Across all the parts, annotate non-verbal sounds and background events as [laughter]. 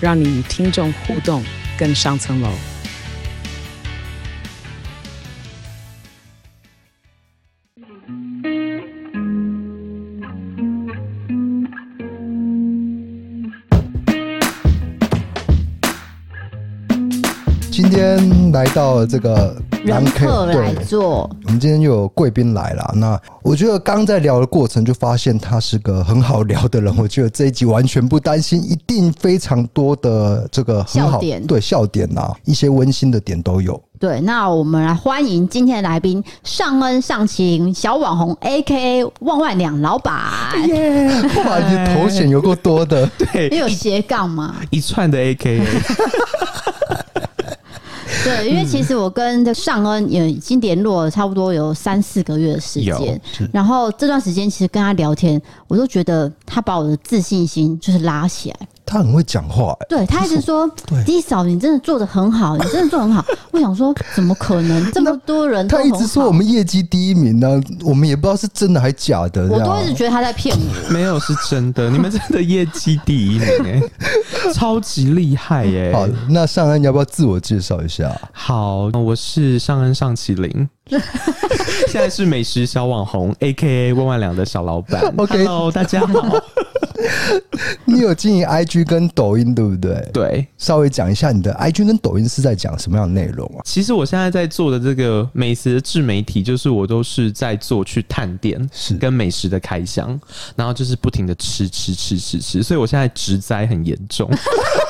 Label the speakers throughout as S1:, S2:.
S1: 让你与听众互动更上层楼。
S2: 今天来到这个
S3: 人客来做，
S2: 我们今天又有贵宾来了。那我觉得刚在聊的过程就发现他是个很好聊的人。我觉得这一集完全不担心，一定非常多的这个很好
S3: 笑点，
S2: 对笑点呐、啊，一些温馨的点都有。
S3: 对，那我们来欢迎今天的来宾尚恩尚晴小网红 AKA 万万两老板。
S2: 耶！哇，你的头衔有够多的，[laughs]
S4: 对，
S3: 你有斜杠吗？
S4: 一串的 AKA。[laughs]
S3: 对，因为其实我跟这尚恩也已经联络了差不多有三四个月的时间，然后这段时间其实跟他聊天，我都觉得他把我的自信心就是拉起来。
S2: 他很会讲话、欸，
S3: 对，他一直说弟嫂，你真的做的很好，你真的做得很好。[laughs] ”我想说，怎么可能这么多人？
S2: 他一直说我们业绩第一名呢、啊，我们也不知道是真的还是假的。
S3: 我都一直觉得他在骗我，[laughs]
S4: 没有是真的，你们真的业绩第一名超级厉害耶、欸！[laughs]
S2: 好，那尚恩你要不要自我介绍一下？
S4: 好，我是尚恩尚麒麟，现在是美食小网红，AKA 万万两的小老板。OK，Hello，大家好。[laughs]
S2: 你有经营 IG 跟抖音对不对？
S4: 对，
S2: 稍微讲一下你的 IG 跟抖音是在讲什么样的内容啊？
S4: 其实我现在在做的这个美食的自媒体，就是我都是在做去探店，是跟美食的开箱，然后就是不停的吃吃吃吃吃，所以我现在植灾很严重，[laughs]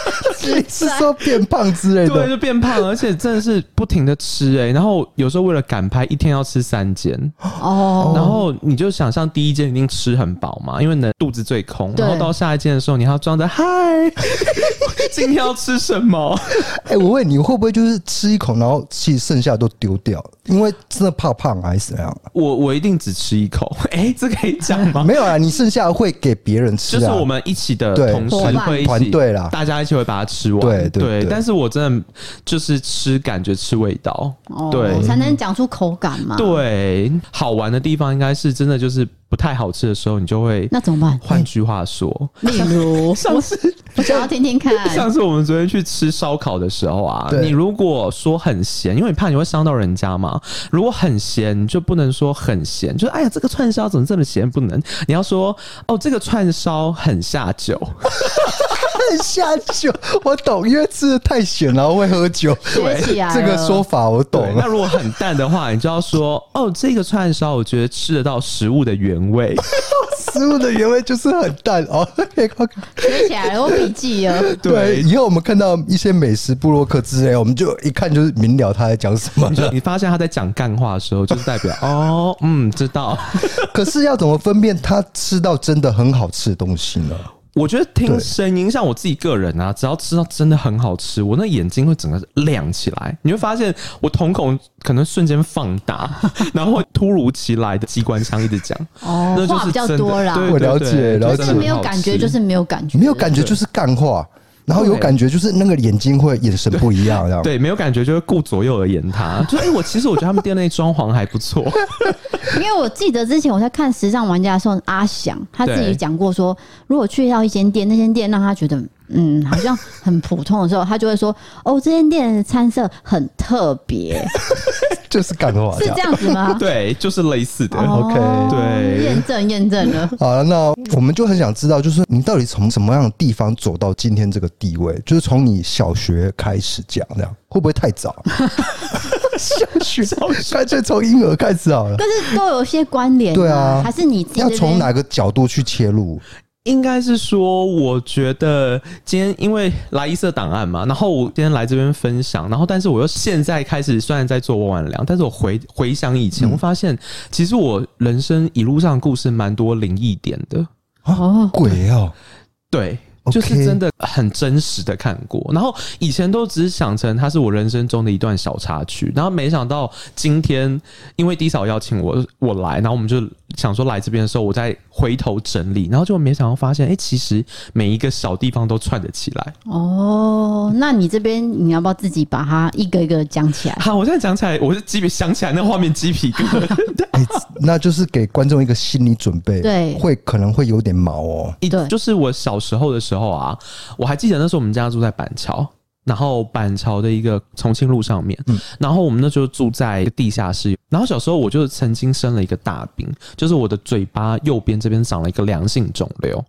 S2: 是说变胖之类的，
S4: 对，就变胖，而且真的是不停的吃哎、欸，然后有时候为了赶拍，一天要吃三间哦，然后你就想象第一间一定吃很饱嘛，因为能肚子最空。然后到下一间的时候，你还要装着嗨，[laughs] 今天要吃什么？[laughs]
S2: 哎、欸，我问你会不会就是吃一口，然后其实剩下都丢掉，因为真的怕胖还是怎样？
S4: 我我一定只吃一口。哎、欸，这可以讲吗？
S2: 没有啊，你剩下会给别人吃、啊，
S4: 就是我们一起的同事会一起
S2: 团队啦，
S4: 大家一起会把它吃完。
S2: 对
S4: 对，但是我真的就是吃感觉吃味道，
S3: 哦、
S4: 对，
S3: 才能讲出口感嘛。
S4: 对，好玩的地方应该是真的就是。不太好吃的时候，你就会
S3: 那怎么办？
S4: 换句话说，
S3: 例如 [laughs] 上次 [laughs] 我想要听听看。
S4: 上次我们昨天去吃烧烤的时候啊，你如果说很咸，因为你怕你会伤到人家嘛。如果很咸，你就不能说很咸，就是哎呀，这个串烧怎么这么咸？不能，你要说哦，这个串烧很下酒，[laughs]
S2: 很下酒。我懂，因为吃的太咸，然后会喝酒。
S3: 对，
S2: 这个说法我懂。
S4: 那如果很淡的话，你就要说 [laughs] 哦，这个串烧我觉得吃得到食物的原味。[laughs]
S2: 食物的原味就是很淡哦。[laughs]
S3: 学起来了，我笔记了。
S2: 对，以后我们看到一些美食部落客之类，我们就一看就是明了他在讲什么。
S4: 你发现他在讲干话的时候，就是代表哦，嗯，知道。
S2: 可是要怎么分辨他吃到真的很好吃的东西呢？
S4: 我觉得听声音，像我自己个人啊，只要吃到真的很好吃，我那眼睛会整个亮起来。你会发现我瞳孔可能瞬间放大，[laughs] 然后突如其来的机关枪一直讲。
S3: 哦，那就是话比较多啦。
S2: 我了解，了解。
S3: 就是没有感觉，就是没有感觉，
S2: 没有感觉就是干话。然后有感觉，就是那个眼睛会眼神不一样，这样
S4: 对，没有感觉就会顾左右而言他。[laughs] 就哎、欸，我其实我觉得他们店内装潢还不错。[laughs]
S3: 因为我记得之前我在看《时尚玩家》的时候，阿翔他自己讲过说，如果去到一间店，那间店让他觉得。嗯，好像很普通的时候，他就会说：“哦，这间店的餐色很特别。[laughs] ”
S2: 就是干话，
S3: 是这样子吗？[laughs]
S4: 对，就是类似的。
S3: 哦、
S4: OK，对，
S3: 验证验证了。[laughs]
S2: 好了，那我们就很想知道，就是你到底从什么样的地方走到今天这个地位？就是从你小学开始讲，这样会不会太早？小学，干脆从婴儿开始好了。
S3: 但是都有些关联，对啊，还是你
S2: 要从哪个角度去切入？
S4: 应该是说，我觉得今天因为来一色档案嘛，然后我今天来这边分享，然后但是我又现在开始虽然在做万万两，但是我回回想以前，我发现其实我人生一路上故事蛮多灵异点的
S2: 啊，鬼哦，
S4: 对。就是真的很真实的看过。然后以前都只是想成它是我人生中的一段小插曲，然后没想到今天因为 D 嫂邀请我我来，然后我们就想说来这边的时候，我再回头整理，然后就没想到发现，哎、欸，其实每一个小地方都串得起来。
S3: 哦，那你这边你要不要自己把它一个一个讲起来？[laughs]
S4: 好，我现在讲起来，我是鸡皮想起来那画面鸡皮疙瘩。
S2: 欸、[laughs] 那就是给观众一个心理准备，对，会可能会有点毛哦。
S4: 对，就是我小时候的时候啊，我还记得那时候我们家住在板桥，然后板桥的一个重庆路上面，嗯，然后我们那时候住在地下室，然后小时候我就曾经生了一个大病，就是我的嘴巴右边这边长了一个良性肿瘤，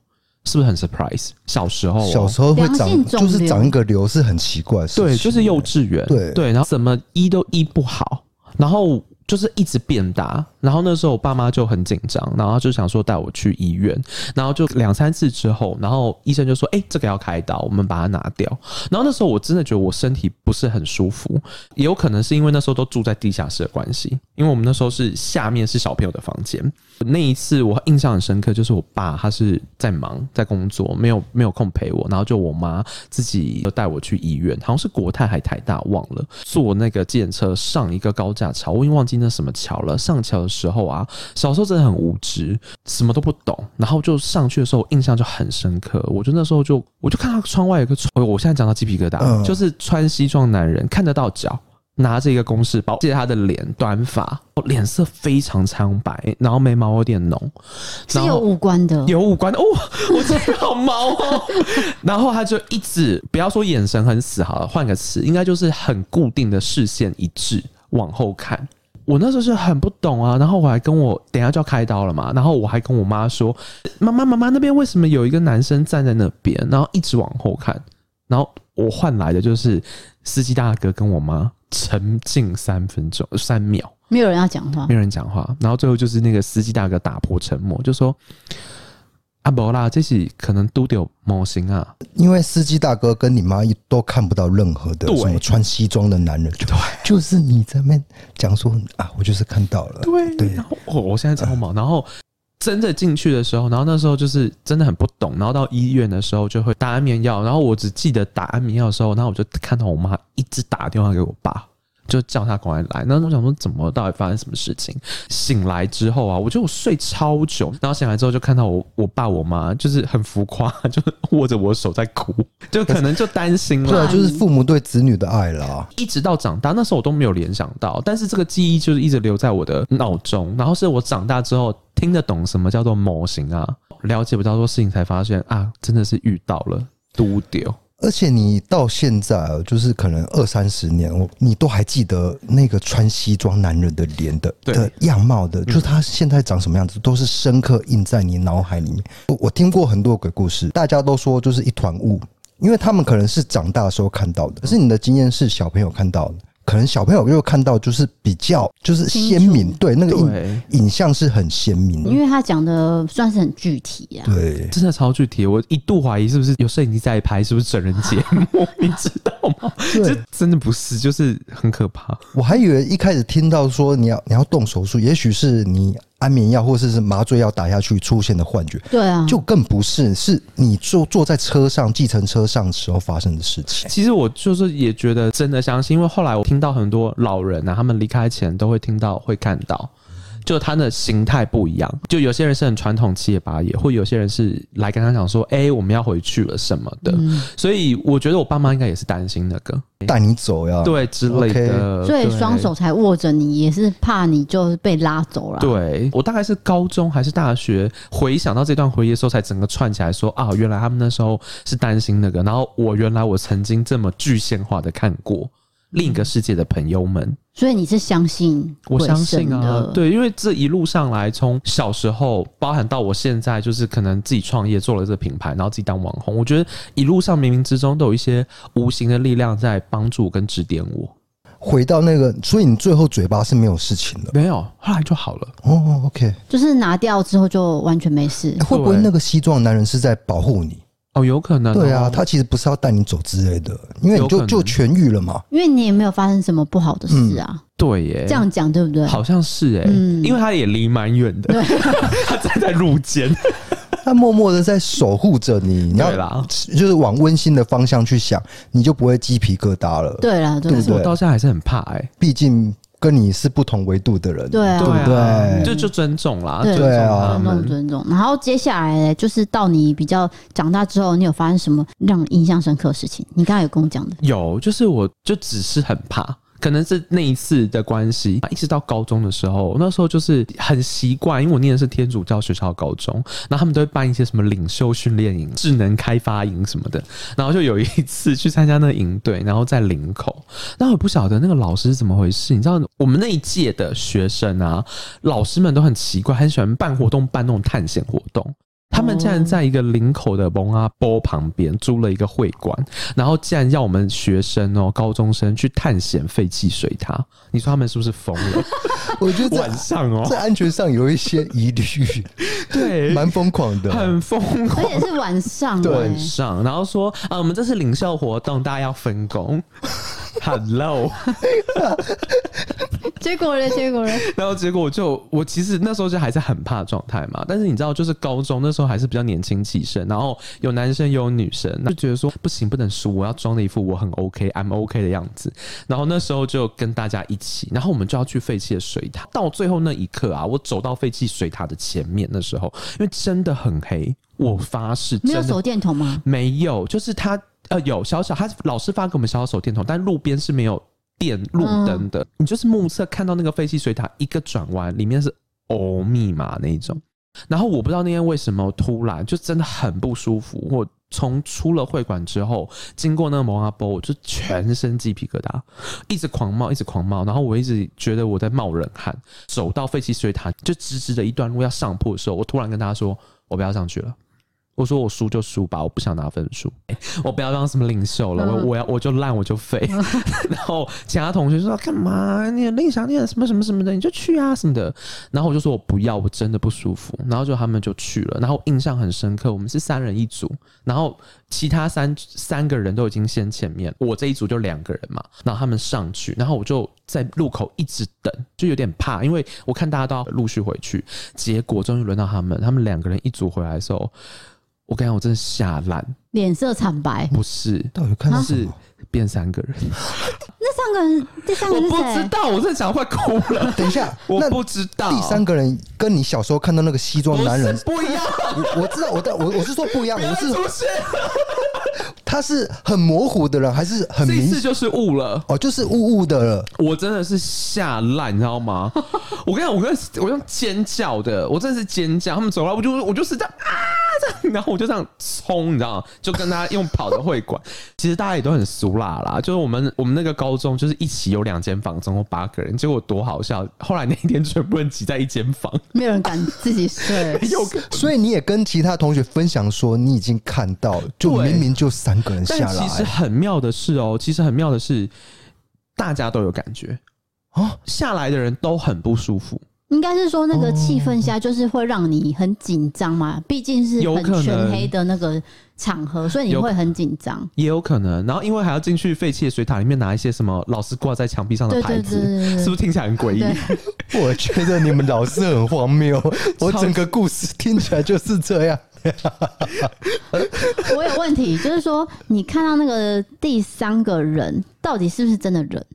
S4: 是不是很 surprise？小时候，
S2: 小时候会长，就是长一个瘤是很奇怪，
S4: 对，就是幼稚园，对。对，然后怎么医都医不好，然后。就是一直变大，然后那时候我爸妈就很紧张，然后就想说带我去医院，然后就两三次之后，然后医生就说：“哎、这个要开刀，我们把它拿掉。”然后那时候我真的觉得我身体不是很舒服，也有可能是因为那时候都住在地下室的关系，因为我们那时候是下面是小朋友的房间。那一次我印象很深刻，就是我爸他是在忙在工作，没有没有空陪我，然后就我妈自己就带我去医院，好像是国泰还台大忘了，坐那个计程车上一个高架桥，我已经忘记那什么桥了。上桥的时候啊，小时候真的很无知，什么都不懂，然后就上去的时候印象就很深刻。我就那时候就我就看到窗外有个，我现在讲到鸡皮疙瘩，就是穿西装男人看得到脚。拿着一个公事包，借他的脸，短发，脸色非常苍白，然后眉毛有点浓，
S3: 是有五官的，
S4: 有五官的哦，我这边好毛哦。[laughs] 然后他就一直不要说眼神很死，好了，换个词，应该就是很固定的视线一致往后看。我那时候是很不懂啊，然后我还跟我等下就要开刀了嘛，然后我还跟我妈说：“妈妈妈妈，那边为什么有一个男生站在那边？”然后一直往后看，然后我换来的就是司机大哥跟我妈。沉静三分钟，三秒，
S3: 没有人要讲话，
S4: 没有人讲话，然后最后就是那个司机大哥打破沉默，就说：“阿伯啦，这是可能都有模型啊。”
S2: 因为司机大哥跟你妈都看不到任何的什么穿西装的男人，对，就是你这边讲说啊，我就是看到了，
S4: 对对。然后我我现在超毛，然后真的进去的时候，然后那时候就是真的很不懂，然后到医院的时候就会打安眠药，然后我只记得打安眠药的时候，然后我就看到我妈一直打电话给我爸。就叫他赶快来，然后我想说怎么到底发生什么事情？醒来之后啊，我觉得我睡超久，然后醒来之后就看到我我爸我妈就是很浮夸，就握着我手在哭，[laughs] 就可能就担心了。
S2: 对啊，就是父母对子女的爱啦。
S4: 一直到长大，那时候我都没有联想到，但是这个记忆就是一直留在我的脑中。然后是我长大之后听得懂什么叫做模型啊，了解不到多事情才发现啊，真的是遇到了丢丢。
S2: 而且你到现在，就是可能二三十年，我你都还记得那个穿西装男人的脸的的样貌的，就是他现在长什么样子，都是深刻印在你脑海里面。我听过很多鬼故事，大家都说就是一团雾，因为他们可能是长大的时候看到的，可是你的经验是小朋友看到的。可能小朋友又看到就是比较就是鲜明，对那个影影像是很鲜明的，
S3: 因为他讲的算是很具体啊，
S2: 对，
S4: 真的超具体。我一度怀疑是不是有摄影机在拍，是不是整人节目？你知道吗？[laughs] 这真的不是，就是很可怕。
S2: 我还以为一开始听到说你要你要动手术，也许是你。安眠药或者是麻醉药打下去出现的幻觉，
S3: 对啊，
S2: 就更不是，是你坐坐在车上计程车上时候发生的事情。
S4: 其实我就是也觉得真的相信，因为后来我听到很多老人啊，他们离开前都会听到会看到。就他的形态不一样，就有些人是很传统七爷八爷，或有些人是来跟他讲说：“哎、欸，我们要回去了什么的。嗯”所以我觉得我爸妈应该也是担心那个
S2: 带你走呀，
S4: 对之类的，
S3: 所以双手才握着你，也是怕你就被拉走了。
S4: 对，我大概是高中还是大学，回想到这段回忆的时候，才整个串起来说：“啊，原来他们那时候是担心那个。”然后我原来我曾经这么具象化的看过。另一个世界的朋友们，
S3: 所以你是相信？
S4: 我相信啊，对，因为这一路上来，从小时候，包含到我现在，就是可能自己创业做了这个品牌，然后自己当网红，我觉得一路上冥冥之中都有一些无形的力量在帮助跟指点我。
S2: 回到那个，所以你最后嘴巴是没有事情的，
S4: 没有，后来就好了。
S2: 哦，OK，
S3: 就是拿掉之后就完全没事。
S2: 会不会那个西装男人是在保护你？
S4: 哦，有可能。
S2: 对啊，他其实不是要带你走之类的，因为你就就痊愈了嘛。
S3: 因为你也没有发生什么不好的事啊。
S4: 嗯、对耶，
S3: 这样讲对不对？
S4: 好像是哎，嗯、因为他也离蛮远的，[laughs] 他站在路肩。[laughs]
S2: 他默默的在守护着你，你要就是往温馨的方向去想，你就不会鸡皮疙瘩了。
S3: 对啦，对，
S4: 但是我到现在还是很怕哎、欸，
S2: 毕竟。跟你是不同维度的人，
S3: 对啊，
S2: 对不对？
S4: 就就尊重啦，
S3: 对
S2: 对啊，
S3: 尊重尊重。然后接下来就是到你比较长大之后，你有发生什么让你印象深刻的事情？你刚才有跟我讲的，
S4: 有，就是我就只是很怕。可能是那一次的关系，一直到高中的时候，那时候就是很习惯，因为我念的是天主教学校高中，然后他们都会办一些什么领袖训练营、智能开发营什么的，然后就有一次去参加那个营队，然后在林口，那我不晓得那个老师是怎么回事，你知道我们那一届的学生啊，老师们都很奇怪，很喜欢办活动，办那种探险活动。他们竟然在一个林口的蒙阿波旁边租了一个会馆，然后竟然要我们学生哦，高中生去探险废弃水塔。你说他们是不是疯了？[laughs]
S2: 我觉得
S4: 晚上哦，
S2: 在安全上有一些疑虑，[laughs]
S4: 对，
S2: 蛮疯狂的，
S4: 很疯狂，
S3: 而且是晚上，
S4: 晚上，然后说啊，我们这是领袖活动，大家要分工。很 low，[laughs] [laughs]
S3: 结果呢？结果呢？
S4: 然后结果就我其实那时候就还是很怕状态嘛。但是你知道，就是高中那时候还是比较年轻气盛，然后有男生有女生，就觉得说不行，不能输，我要装的一副我很 OK，I'm OK 的样子。然后那时候就跟大家一起，然后我们就要去废弃的水塔。到最后那一刻啊，我走到废弃水塔的前面的时候，因为真的很黑，我发誓
S3: 没有手电筒吗？
S4: 没有，就是他。呃，有小小，他老师发给我们小小手电筒，但路边是没有电路灯的。嗯、你就是目测看到那个废弃水塔一个转弯，里面是欧密码那一种。然后我不知道那天为什么突然就真的很不舒服。我从出了会馆之后，经过那个蒙阿波，我就全身鸡皮疙瘩，一直狂冒，一直狂冒。然后我一直觉得我在冒冷汗。走到废弃水塔就直直的一段路要上坡的时候，我突然跟他说：“我不要上去了。”我说我输就输吧，我不想拿分数，[laughs] 我不要当什么领袖了，我我要我就烂我就废。[laughs] 然后其他同学说干嘛？你很想念什么什么什么的，你就去啊什么的。然后我就说我不要，我真的不舒服。然后就他们就去了。然后印象很深刻，我们是三人一组，然后其他三三个人都已经先前面，我这一组就两个人嘛。然后他们上去，然后我就在路口一直等，就有点怕，因为我看大家都要陆续回去。结果终于轮到他们，他们两个人一组回来的时候。我跟你讲，我真的吓烂，
S3: 脸色惨白。
S4: 不是，
S2: 到底看到
S4: 是变三个人。[laughs]
S3: 那三个人，第三个人？
S4: 我不知道，我真的想快哭了。
S2: 等一下，[laughs]
S4: 我不知道。
S2: 第三个人跟你小时候看到那个西装男人
S4: 不，不一样。
S2: 我我知道，我我我是说不一样，我是。他是很模糊的人，还是很明
S4: 次就是雾了？
S2: 哦，就是雾雾的了。
S4: 我真的是吓烂，你知道吗？[laughs] 我跟你讲，我跟我用尖叫的，我真的是尖叫。他们走来，我就我就是这样啊，这样，然后我就这样冲，你知道吗？就跟他用跑的会馆。[laughs] 其实大家也都很俗辣啦，就是我们我们那个高中就是一起有两间房，总共八个人，结果多好笑。后来那一天全部人挤在一间房，[laughs]
S3: 没有人敢自己睡。
S2: 有，所以你也跟其他同学分享说，你已经看到了，就明明就三。但
S4: 其实很妙的是哦，其实很妙的是，大家都有感觉哦，下来的人都很不舒服。
S3: 应该是说那个气氛下，就是会让你很紧张嘛，毕竟是很全黑的那个场合，所以你会很紧张。
S4: 也有可能，然后因为还要进去废弃的水塔里面拿一些什么老师挂在墙壁上的牌子，是不是听起来很诡异？[laughs]
S2: 我觉得你们老师很荒谬，[laughs] 我整个故事听起来就是这样。[laughs]
S3: 我有问题，就是说你看到那个第三个人，到底是不是真的人？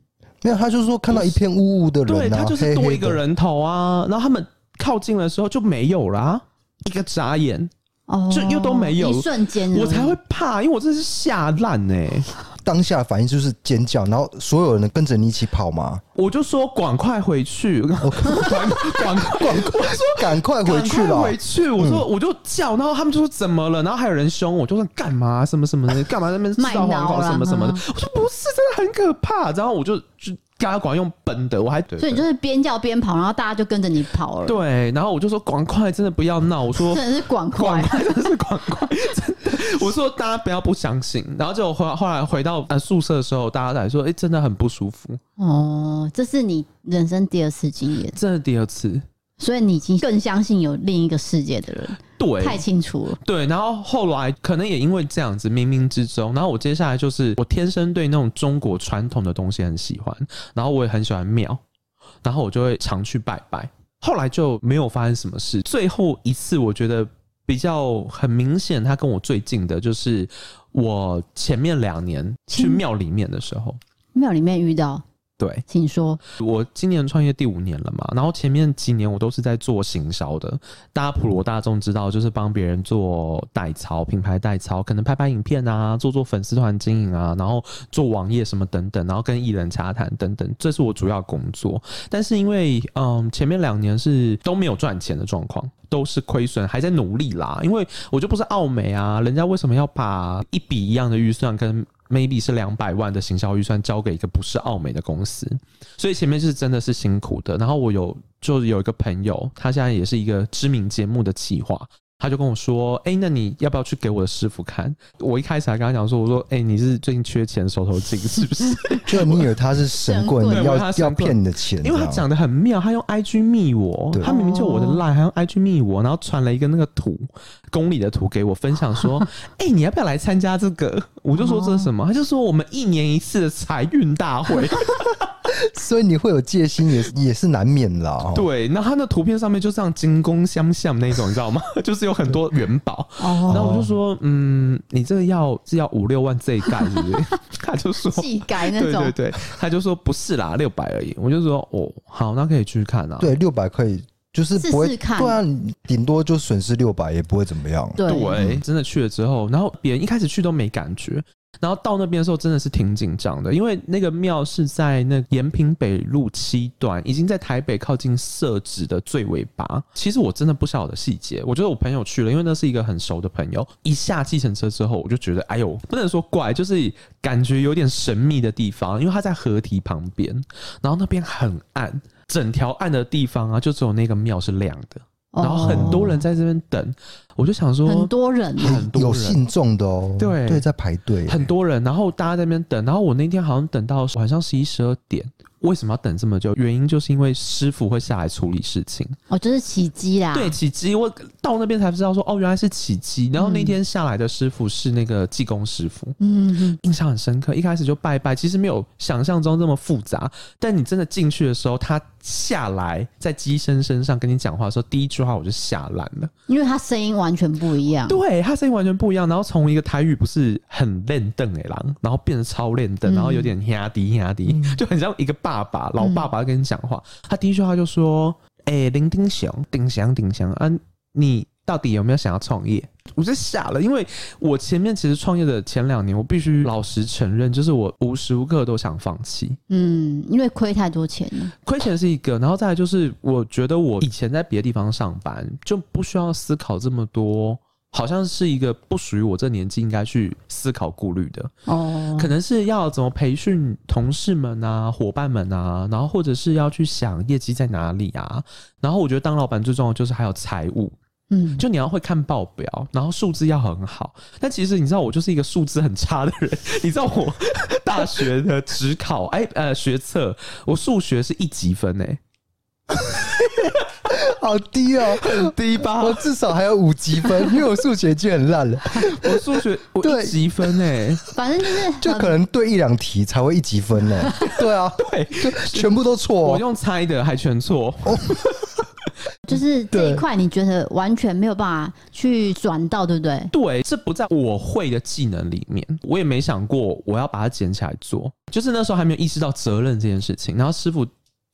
S2: 没有，他就是说看到一片雾雾的人，啊，
S4: 对，他就是多一个人头啊。黑黑然后他们靠近的时候就没有啦，一个眨眼，哦，就又都没有，
S3: 一瞬间
S4: 我才会怕，因为我真的是吓烂哎。
S2: 当下反应就是尖叫，然后所有人跟着你一起跑吗？
S4: 我就说赶快回去，赶快赶快
S2: 赶快回去了，
S4: 回去。我说我就叫，然后他们就说怎么了？然后还有人凶我，就说干嘛什么什么的，干嘛在那边制造惶恐什么什么的。我说不是，真的很可怕。然后我就就。赶快用奔的，我还
S3: 所以你就是边叫边跑，然后大家就跟着你跑了。
S4: 对，然后我就说赶快，真的不要闹。我说
S3: 真的是 [laughs] 赶快，
S4: 真的是赶快，真的。我说大家不要不相信。然后就后后来回到呃宿舍的时候，大家才说，哎、欸，真的很不舒服。
S3: 哦，这是你人生第二次经验，
S4: 真的第二次。
S3: 所以你已经更相信有另一个世界的人，
S4: 对，
S3: 太清楚了。
S4: 对，然后后来可能也因为这样子，冥冥之中，然后我接下来就是我天生对那种中国传统的东西很喜欢，然后我也很喜欢庙，然后我就会常去拜拜。后来就没有发生什么事。最后一次我觉得比较很明显，他跟我最近的就是我前面两年去庙里面的时候，
S3: 庙里面遇到。
S4: 对，
S3: 请说。
S4: 我今年创业第五年了嘛，然后前面几年我都是在做行销的。大家普罗大众知道，就是帮别人做代操、品牌代操，可能拍拍影片啊，做做粉丝团经营啊，然后做网页什么等等，然后跟艺人洽谈等等，这是我主要工作。但是因为嗯，前面两年是都没有赚钱的状况，都是亏损，还在努力啦。因为我就不是奥美啊，人家为什么要把一笔一样的预算跟 maybe 是两百万的行销预算交给一个不是奥美的公司，所以前面是真的是辛苦的。然后我有就有一个朋友，他现在也是一个知名节目的企划。他就跟我说：“哎、欸，那你要不要去给我的师傅看？”我一开始还跟他讲说：“我说，哎、欸，你是最近缺钱，手头紧是不是？” [laughs]
S2: 就你以为他是神棍，你要要骗你的钱？
S4: 因为他讲的很妙，他用 IG 密我，他明明就我的 line，还用 IG 密我，然后传了一个那个图，公里的图给我分享说：“ [laughs] 哎、欸，你要不要来参加这个？”我就说这是什么？他就说我们一年一次的财运大会。[laughs] [laughs]
S2: 所以你会有戒心也，也也是难免啦。
S4: 对，那他那图片上面就这样金工相像那种，你知道吗？[laughs] 就是有很多元宝。哦。然后我就说，嗯，你这个要是要五六万这一盖，是不是？[laughs] 他就说
S3: 细盖那种。
S4: 对对对，他就说不是啦，六百而已。我就说哦，好，那可以去看啊。
S2: 对，六百可以，就是不
S3: 会看。
S2: 对啊，顶多就损失六百，也不会怎么样。
S3: 对，
S4: 对，真的去了之后，然后别人一开始去都没感觉。然后到那边的时候，真的是挺紧张的，因为那个庙是在那延平北路七段，已经在台北靠近社子的最尾巴。其实我真的不晓得细节，我觉得我朋友去了，因为那是一个很熟的朋友。一下计程车之后，我就觉得，哎呦，不能说怪，就是感觉有点神秘的地方，因为它在河堤旁边，然后那边很暗，整条暗的地方啊，就只有那个庙是亮的。然后很多人在这边等，我就想说，
S3: 很多人，
S2: 很多人有信众的哦，
S4: 对
S2: 对，在排队，
S4: 很多人。然后大家在那边等，然后我那天好像等到晚上十一十二点。为什么要等这么久？原因就是因为师傅会下来处理事情。
S3: 哦，就是起机啦。
S4: 对，起机。我到那边才知道说，哦，原来是起机。然后那天下来的师傅是那个济公师傅。嗯嗯。印象很深刻，一开始就拜拜，其实没有想象中这么复杂。但你真的进去的时候，他下来在机身身上跟你讲话的时候，第一句话我就吓烂了，
S3: 因为他声音完全不一样。
S4: 对，他声音完全不一样。然后从一个台语不是很练邓诶郎，然后变得超练邓，然后有点压低压低，就很像一个爸爸，老爸爸跟你讲话。他第一句话就说：“哎、欸，林丁祥，丁祥，丁祥啊，你到底有没有想要创业？”我就傻了，因为我前面其实创业的前两年，我必须老实承认，就是我无时无刻都想放弃。
S3: 嗯，因为亏太多钱了，
S4: 亏钱是一个，然后再来就是，我觉得我以前在别的地方上班，就不需要思考这么多。好像是一个不属于我这年纪应该去思考顾虑的哦，可能是要怎么培训同事们啊、伙伴们啊，然后或者是要去想业绩在哪里啊，然后我觉得当老板最重要的就是还有财务，嗯，就你要会看报表，然后数字要很好。但其实你知道我就是一个数字很差的人，你知道我大学的职考，[laughs] 哎呃学测，我数学是一级分哎。[laughs]
S2: 好低哦，
S4: 很低吧？
S2: 我至少还有五级分，因为我数学已经很烂了。
S4: 我数学我一级分哎，
S3: 反正就是
S2: 就可能对一两题才会一级分呢。[laughs] 对啊，对，就全部都错。
S4: 我用猜的还全错。[laughs]
S3: 就是这一块，你觉得完全没有办法去转到，对不对？
S4: 对，这不在我会的技能里面，我也没想过我要把它捡起来做。就是那时候还没有意识到责任这件事情，然后师傅。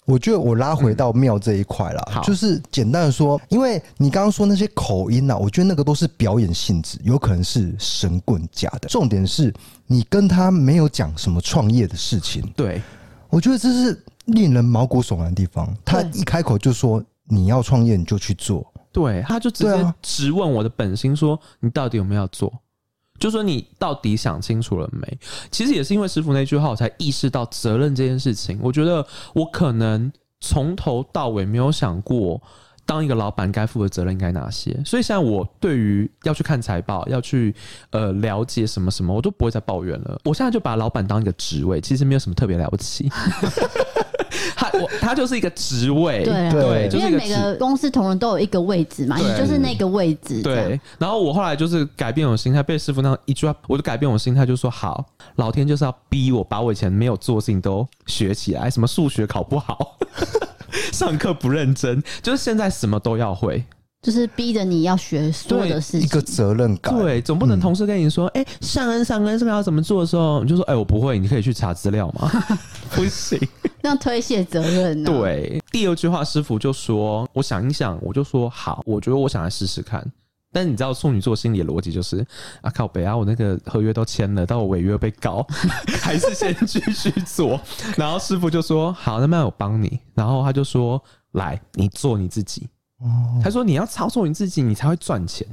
S2: 我觉得我拉回到庙这一块了，嗯，就是简单的说，因为你刚刚说那些口音啊，我觉得那个都是表演性质，有可能是神棍假的。重点是你跟他没有讲什么创业的事情，
S4: 对，
S2: 我觉得这是令人毛骨悚然的地方。他一开口就说你要创业，你就去做，
S4: 对，他就直接质问我的本心，说你到底有没有要做？就说你到底想清楚了没？其实也是因为师傅那句话，我才意识到责任这件事情。我觉得我可能从头到尾没有想过，当一个老板该负的责任应该哪些。所以现在我对于要去看财报，要去呃了解什么什么，我都不会再抱怨了。我现在就把老板当一个职位，其实没有什么特别了不起。[laughs] [laughs] 他我他就是一个职位，
S3: 对对，因为每个公司同仁都有一个位置嘛，你就是那个位置。
S4: 对，然后我后来就是改变我心态，被师傅那一句话，我就改变我心态，就说好，老天就是要逼我把我以前没有做的事情都学起来，什么数学考不好，[laughs] 上课不认真，就是现在什么都要会。
S3: 就是逼着你要学所有的事情，
S2: 一个责任感。
S4: 对，总不能同事跟你说，哎、嗯，上恩上恩这个要怎么做的时候，你就说，哎，我不会，你可以去查资料嘛？[laughs] 不行，
S3: 那推卸责任、啊。
S4: 对，第二句话，师傅就说，我想一想，我就说好，我觉得我想来试试看。但是你知道处女座心理的逻辑就是啊，靠北啊，我那个合约都签了，但我违约被告，[laughs] 还是先继续做。然后师傅就说好，那么我帮你。然后他就说来，你做你自己。他说你要操作你自己，你才会赚钱。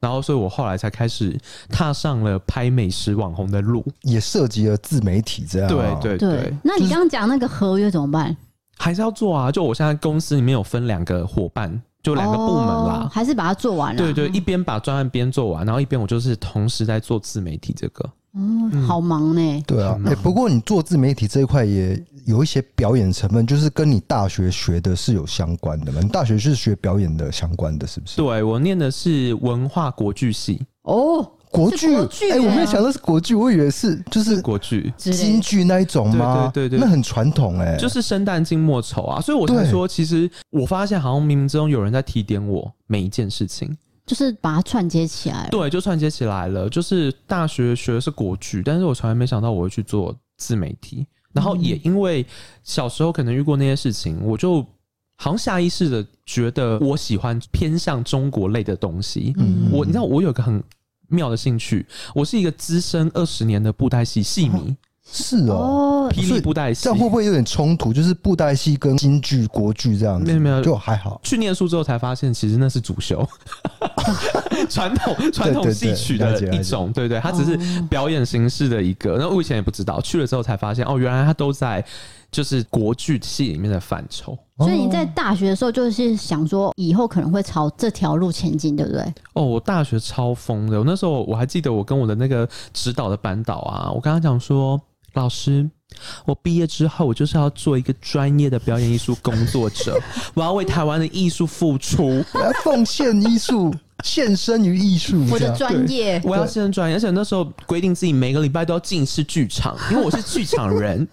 S4: 然后，所以我后来才开始踏上了拍美食网红的路，
S2: 也涉及了自媒体这样。
S4: 对对对。
S3: 那你刚刚讲那个合约怎么办？
S4: 还是要做啊？就我现在公司里面有分两个伙伴。就两个部门啦，
S3: 哦，还是把它做完了。
S4: 对对，一边把专案边做完，然后一边我就是同时在做自媒体这个。
S3: 嗯，好忙呢。
S2: 对啊，欸，不过你做自媒体这一块也有一些表演成分，就是跟你大学学的是有相关的嘛？你大学是学表演的相关的，是不是？
S4: 对，我念的是文化国剧系。
S3: 哦。
S2: 国剧，哎、欸，我没有想到是国剧，我以为是就是
S4: 国剧、
S2: 京剧那一种吗？
S4: 对对对，
S2: 那很传统哎、欸，
S4: 就是生旦净末丑啊。所以我才说，其实我发现好像冥冥之中有人在提点我每一件事情，
S3: 就是把它串接起来。
S4: 对，就串接起来了。就是大学学的是国剧，但是我从来没想到我会去做自媒体。然后也因为小时候可能遇过那些事情，我就好像下意识的觉得我喜欢偏向中国类的东西。嗯，我你知道我有个很。妙的兴趣，我是一个资深二十年的布袋戏戏迷，
S2: 是哦，
S4: 霹雳布袋戏，
S2: 这样会不会有点冲突？就是布袋戏跟京剧、国剧这样子，
S4: 没有没有，
S2: 就还好。
S4: 去念书之后才发现，其实那是主修，[laughs] 传统传统戏曲的一种，对对，它只是表演形式的一个。那我以前也不知道，去了之后才发现，哦，原来它都在就是国剧戏里面的范畴。
S3: 所以你在大学的时候就是想说，以后可能会朝这条路前进，对不对？
S4: 哦，我大学超疯的。我那时候我还记得，我跟我的那个指导的班导啊，我跟他讲说，老师，我毕业之后，我就是要做一个专业的表演艺术工作者，我要为台湾的艺术付出，[laughs]
S2: 我要奉献艺术。献身于艺术，
S3: 我的专业，
S4: 我要献身专业，而且那时候规定自己每个礼拜都要进一次剧场，因为我是剧场人。[laughs]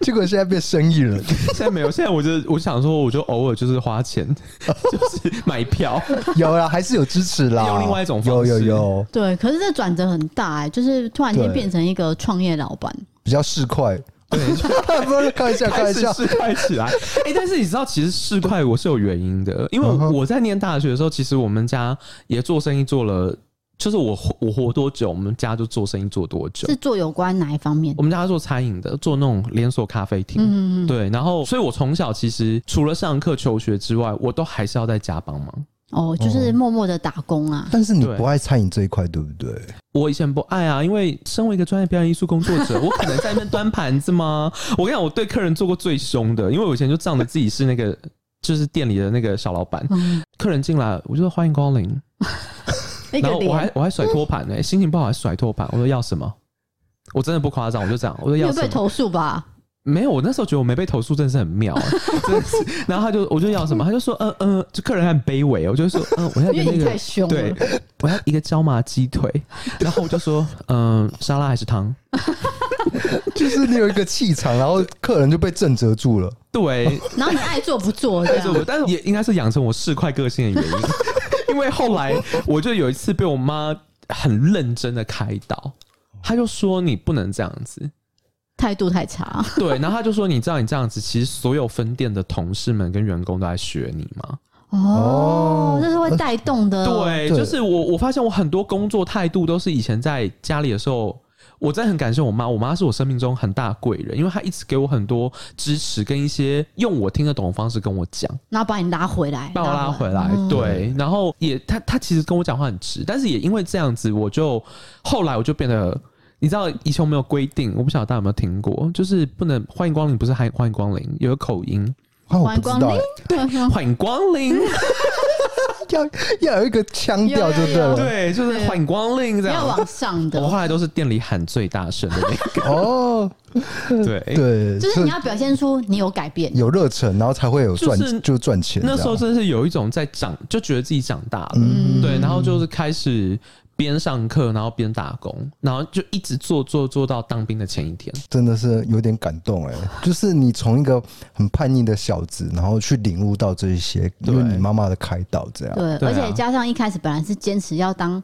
S2: 结果现在变生意人，
S4: 现在没有，现在我就我想说，我就偶尔就是花钱，[laughs] 就是买票，
S2: 有啦，还是有支持啦，
S4: 用另外一种方式，
S2: 有有有，
S3: 对，可是这转折很大哎、欸，就是突然间变成一个创业老板，
S2: 比较市侩。对，[laughs] 不是开玩笑，开玩笑，
S4: 市侩起来。哎、欸，但是你知道，其实市侩我是有原因的，因为我在念大学的时候，其实我们家也做生意做了，就是我我活多久，我们家就做生意做多久。
S3: 是做有关哪一方面？
S4: 我们家做餐饮的，做那种连锁咖啡厅。嗯嗯。对，然后，所以我从小其实除了上课求学之外，我都还是要在家帮忙。
S3: 哦，就是默默的打工啊。
S2: 但是你不爱餐饮这一块，对不对？
S4: 我以前不爱啊，因为身为一个专业表演艺术工作者，[laughs] 我可能在那边端盘子吗？我跟你讲，我对客人做过最凶的，因为我以前就仗着自己是那个，就是店里的那个小老板。嗯、客人进来，我就说欢迎光临，[laughs] 然后我还我还甩托盘呢，心情不好还甩托盘。我说要什么？我真的不夸张，我就这样，我说要什么？
S3: 被投诉吧。
S4: 没有，我那时候觉得我没被投诉，真的是很妙，[laughs] 真的是。然后他就，我就要什么，他就说，嗯嗯，就客人很卑微，我就说，嗯，[laughs] 我要一个那个，太凶了，对，我要一个椒麻鸡腿。然后我就说，嗯，沙拉还是汤？[laughs]
S2: 就是你有一个气场，然后客人就被震慑住了。
S4: 对，
S3: 然后你爱做不做，爱做不做，
S4: 但是也应该是养成我市侩个性的原因。因为后来我就有一次被我妈很认真的开导，她就说你不能这样子。
S3: 态度太差，[laughs]
S4: 对，然后他就说：“你知道你这样子，其实所有分店的同事们跟员工都在学你吗？”
S3: 哦，这是会带动的。[laughs]
S4: 对，就是我，我发现我很多工作态度都是以前在家里的时候，我真的很感谢我妈。我妈是我生命中很大的贵人，因为她一直给我很多支持，跟一些用我听得懂的方式跟我讲，
S3: 然后把你拉回来，
S4: 把我拉回来。对，然后也她她其实跟我讲话很直，但是也因为这样子，我就后来我就变得。你知道以前我们有规定，我不晓得大家有没有听过，就是不能欢迎光临，不是欢迎欢迎光临，有个口音，
S3: 欢迎光临，
S4: 对，欢迎光临，[laughs]
S2: 要要有一个腔调，就对了，
S4: 对，就是欢迎光临这样，
S3: 要往上的。
S4: 我后来都是店里喊最大声的那个，
S2: 哦，对。
S3: 对，就是你要表现出你有改变，
S2: 有热忱，然后才会有赚，就赚钱。
S4: 那时候真的是有一种在长，就觉得自己长大了，嗯，对，然后就是开始。边上课，然后边打工，然后就一直做做做到当兵的前一天，
S2: 真的是有点感动哎！[laughs] 就是你从一个很叛逆的小子，然后去领悟到这一些，因为你妈妈的开导，这样。
S3: 对，对，而且加上一开始本来是坚持要当。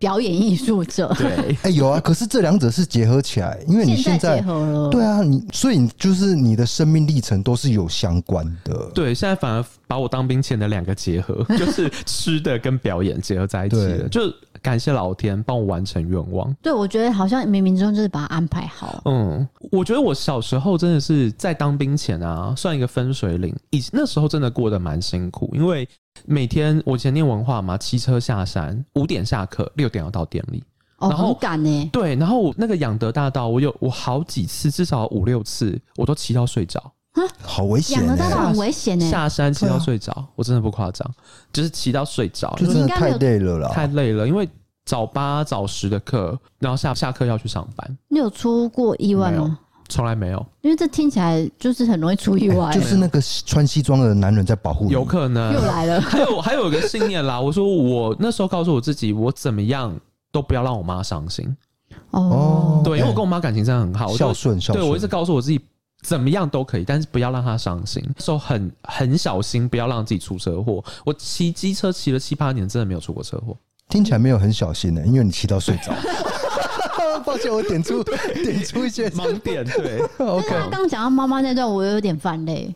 S3: 表演艺术者，
S4: 对，
S2: 哎、欸，有啊，可是这两者是结合起来，因为你现在，
S3: 现在结合了，
S2: 对啊，你所以你就是你的生命历程都是有相关的，
S4: 对，现在反而把我当兵前的两个结合，[laughs] 就是吃的跟表演结合在一起了，就感谢老天帮我完成愿望。
S3: 对，我觉得好像冥冥中就是把它安排好。
S4: 嗯，我觉得我小时候真的是在当兵前啊，算一个分水岭，以那时候真的过得蛮辛苦，因为。每天我以前念文化嘛，骑车下山，五点下课，六点要到店里，
S3: 哦，
S4: 然后
S3: 很赶呢。
S4: 对，然后那个养德大道，我有我好几次，至少五六次，我都骑到睡着。
S2: 啊，好危险！
S3: 仰德大道很危险呢，
S4: 下山骑到睡着，我真的不夸张，就是骑到睡着，
S2: 就真的太累了啦，
S4: 太累了，因为早八早十的课，然后下下课要去上班。
S3: 你有出过意外吗？
S4: 从来没有，
S3: 因为这听起来就是很容易出意外。
S2: 就是那个穿西装的男人在保护你，
S4: 有可能
S3: 又来了。
S4: 还有还有一个信念啦，我说我那时候告诉我自己，我怎么样都不要让我妈伤心。
S3: 哦，
S4: 对，因为我跟我妈感情真的很好，
S2: 孝顺孝顺。
S4: 对，我一直告诉我自己，怎么样都可以，但是不要让她伤心。那时候很很小心，不要让自己出车祸。我骑机车骑了七八年，真的没有出过车祸。
S2: 听起来没有很小心的、欸，因为你骑到睡着。[laughs] 抱歉，我点出点出一些
S4: 盲点。对，[laughs]
S2: OK。
S3: 他刚讲到妈妈那段，我有点泛泪。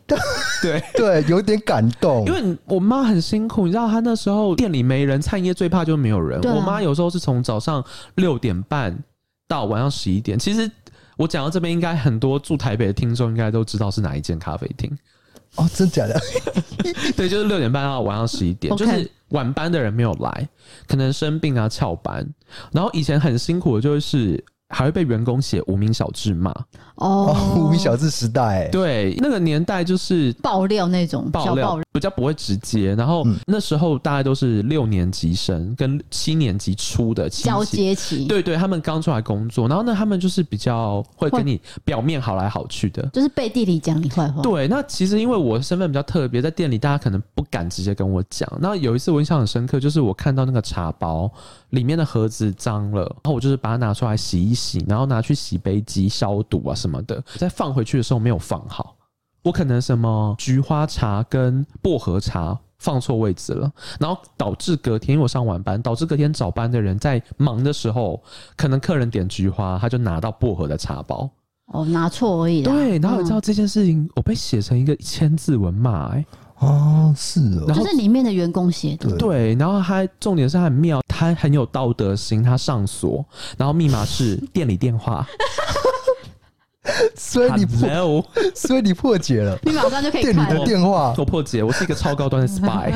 S4: 对
S2: 对，有点感动。
S4: 因为我妈很辛苦，你知道，她那时候店里没人，餐饮业最怕就没有人。啊、我妈有时候是从早上六点半到晚上十一点。其实我讲到这边，应该很多住台北的听众应该都知道是哪一间咖啡厅。
S2: 哦，真假的？[laughs]
S4: 对，就是六点半到晚上十一点，就是晚班的人没有来，可能生病啊、翘班。然后以前很辛苦的就是。还会被员工写无名小字骂。
S3: 哦，
S2: 无名小字时代，
S4: 对，那个年代就是
S3: 爆料那种
S4: 爆料，比较不会直接。然后那时候大概都是六年级生跟七年级初的
S3: 交接期，
S4: 对对，他们刚出来工作，然后呢，他们就是比较会跟你表面好来好去的，就是
S3: 背地里讲你坏话。
S4: 对，那其实因为我身份比较特别，在店里大家可能不敢直接跟我讲。那有一次我印象很深刻，就是我看到那个茶包里面的盒子脏了，然后我就是把它拿出来洗一洗。洗，然后拿去洗杯机消毒啊什么的，再放回去的时候没有放好，我可能什么菊花茶跟薄荷茶放错位置了，然后导致隔天因为我上晚班，导致隔天早班的人在忙的时候，可能客人点菊花，他就拿到薄荷的茶包，
S3: 哦，拿错而已。
S4: 对，然后你知道这件事情，我被写成一个千字文骂，哎。
S2: 哦，是哦，
S3: 然后是里面的员工写的，
S4: 对，然后他重点是他很妙，他很有道德心，他上锁，然后密码是 [laughs] 店里电话，[laughs]
S2: 所以你破，[laughs] 所以你破解了，
S3: 你马上就可以
S2: 店里的电话，
S4: 我破解，我是一个超高端的 spy，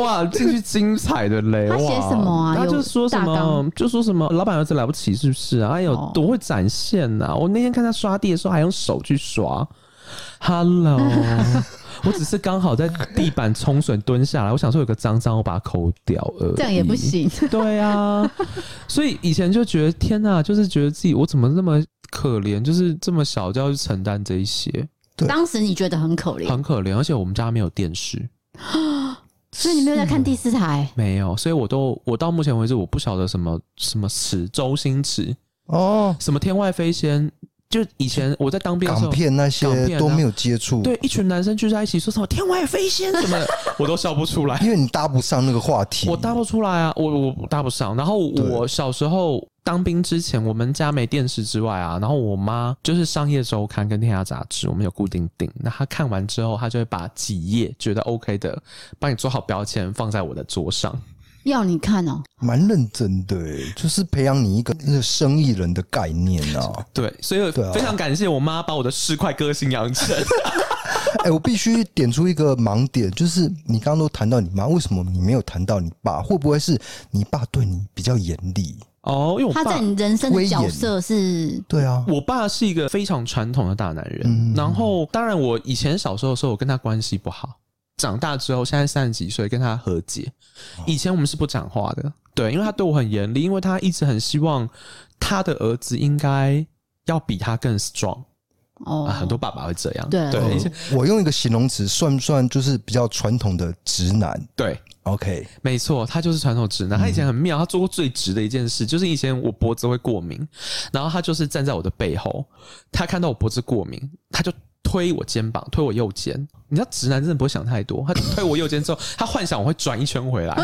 S4: 哇，进去精彩的嘞，
S3: 他写什么啊？
S4: 他就说什么，就说什么，老板儿子来不起是不是？啊？哎呦，多会展现呐、啊！我那天看他刷地的时候，还用手去刷。Hello，[laughs] 我只是刚好在地板冲水蹲下来，我想说有个脏脏，我把它抠掉而已。
S3: 这样也不行。[laughs]
S4: 对啊，所以以前就觉得天哪，就是觉得自己我怎么那么可怜，就是这么小就要去承担这一些。
S2: 对，
S3: 当时你觉得很可怜，
S4: 很可怜，而且我们家没有电视，[gasps]
S3: 所以你没有在看第四台？
S4: 没有，所以我都我到目前为止我不晓得什么什么词，周星驰
S2: 哦，
S4: 什么天外飞仙。就以前我在当兵的时候，
S2: 港片那些都没有接触。
S4: 对，一群男生聚在一起说什么“天外飞仙”什么的，我都笑不出来，
S2: 因为你搭不上那个话题。
S4: 我搭不出来啊，我我搭不上。然后我小时候当兵之前，我们家没电视之外啊，然后我妈就是商业周刊跟天下杂志，我们有固定订。那她看完之后，她就会把几页觉得 OK 的，帮你做好标签，放在我的桌上。
S3: 要你看哦，
S2: 蛮认真的，就是培养你一个那个生意人的概念啊。
S4: 对，所以非常感谢我妈把我的市侩个性养成。[laughs]
S2: 哎，我必须点出一个盲点，就是你刚刚都谈到你妈，为什么你没有谈到你爸？会不会是你爸对你比较严厉？
S4: 哦，因为我爸
S3: 他在你人生的角色是，
S2: 对啊，
S4: 我爸是一个非常传统的大男人。然后，当然我以前小时候的时候，我跟他关系不好。长大之后，现在三十几岁，跟他和解。以前我们是不讲话的，对，因为他对我很严厉，因为他一直很希望他的儿子应该要比他更 strong。
S3: 哦、
S4: 啊，很多爸爸会这样。
S3: 对
S4: 对、
S2: 嗯，我用一个形容词，算不算就是比较传统的直男？
S4: 对
S2: ，OK，
S4: 没错，他就是传统直男。他以前很妙，他做过最直的一件事，就是以前我脖子会过敏，然后他就是站在我的背后，他看到我脖子过敏，他就推我肩膀，推我右肩。你知道直男真的不会想太多，他推我右肩之后，他幻想我会转一圈回来。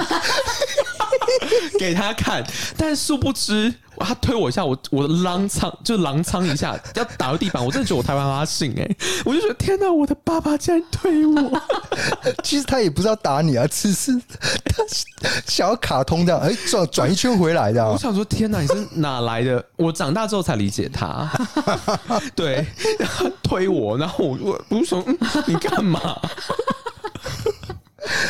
S4: [laughs] 给他看，但殊不知他推我一下，我我的踉跄就踉跄一下，要打到地板。我真的觉得我台湾阿信哎，我就觉得天哪，我的爸爸竟然推我。[laughs]
S2: 其实他也不知道打你啊，只是 [laughs] 他想要卡通这样，哎，转转一圈回来的。
S4: 我想说，天哪，你是哪来的？我长大之后才理解他。对，他推我，然后我我我说你干嘛？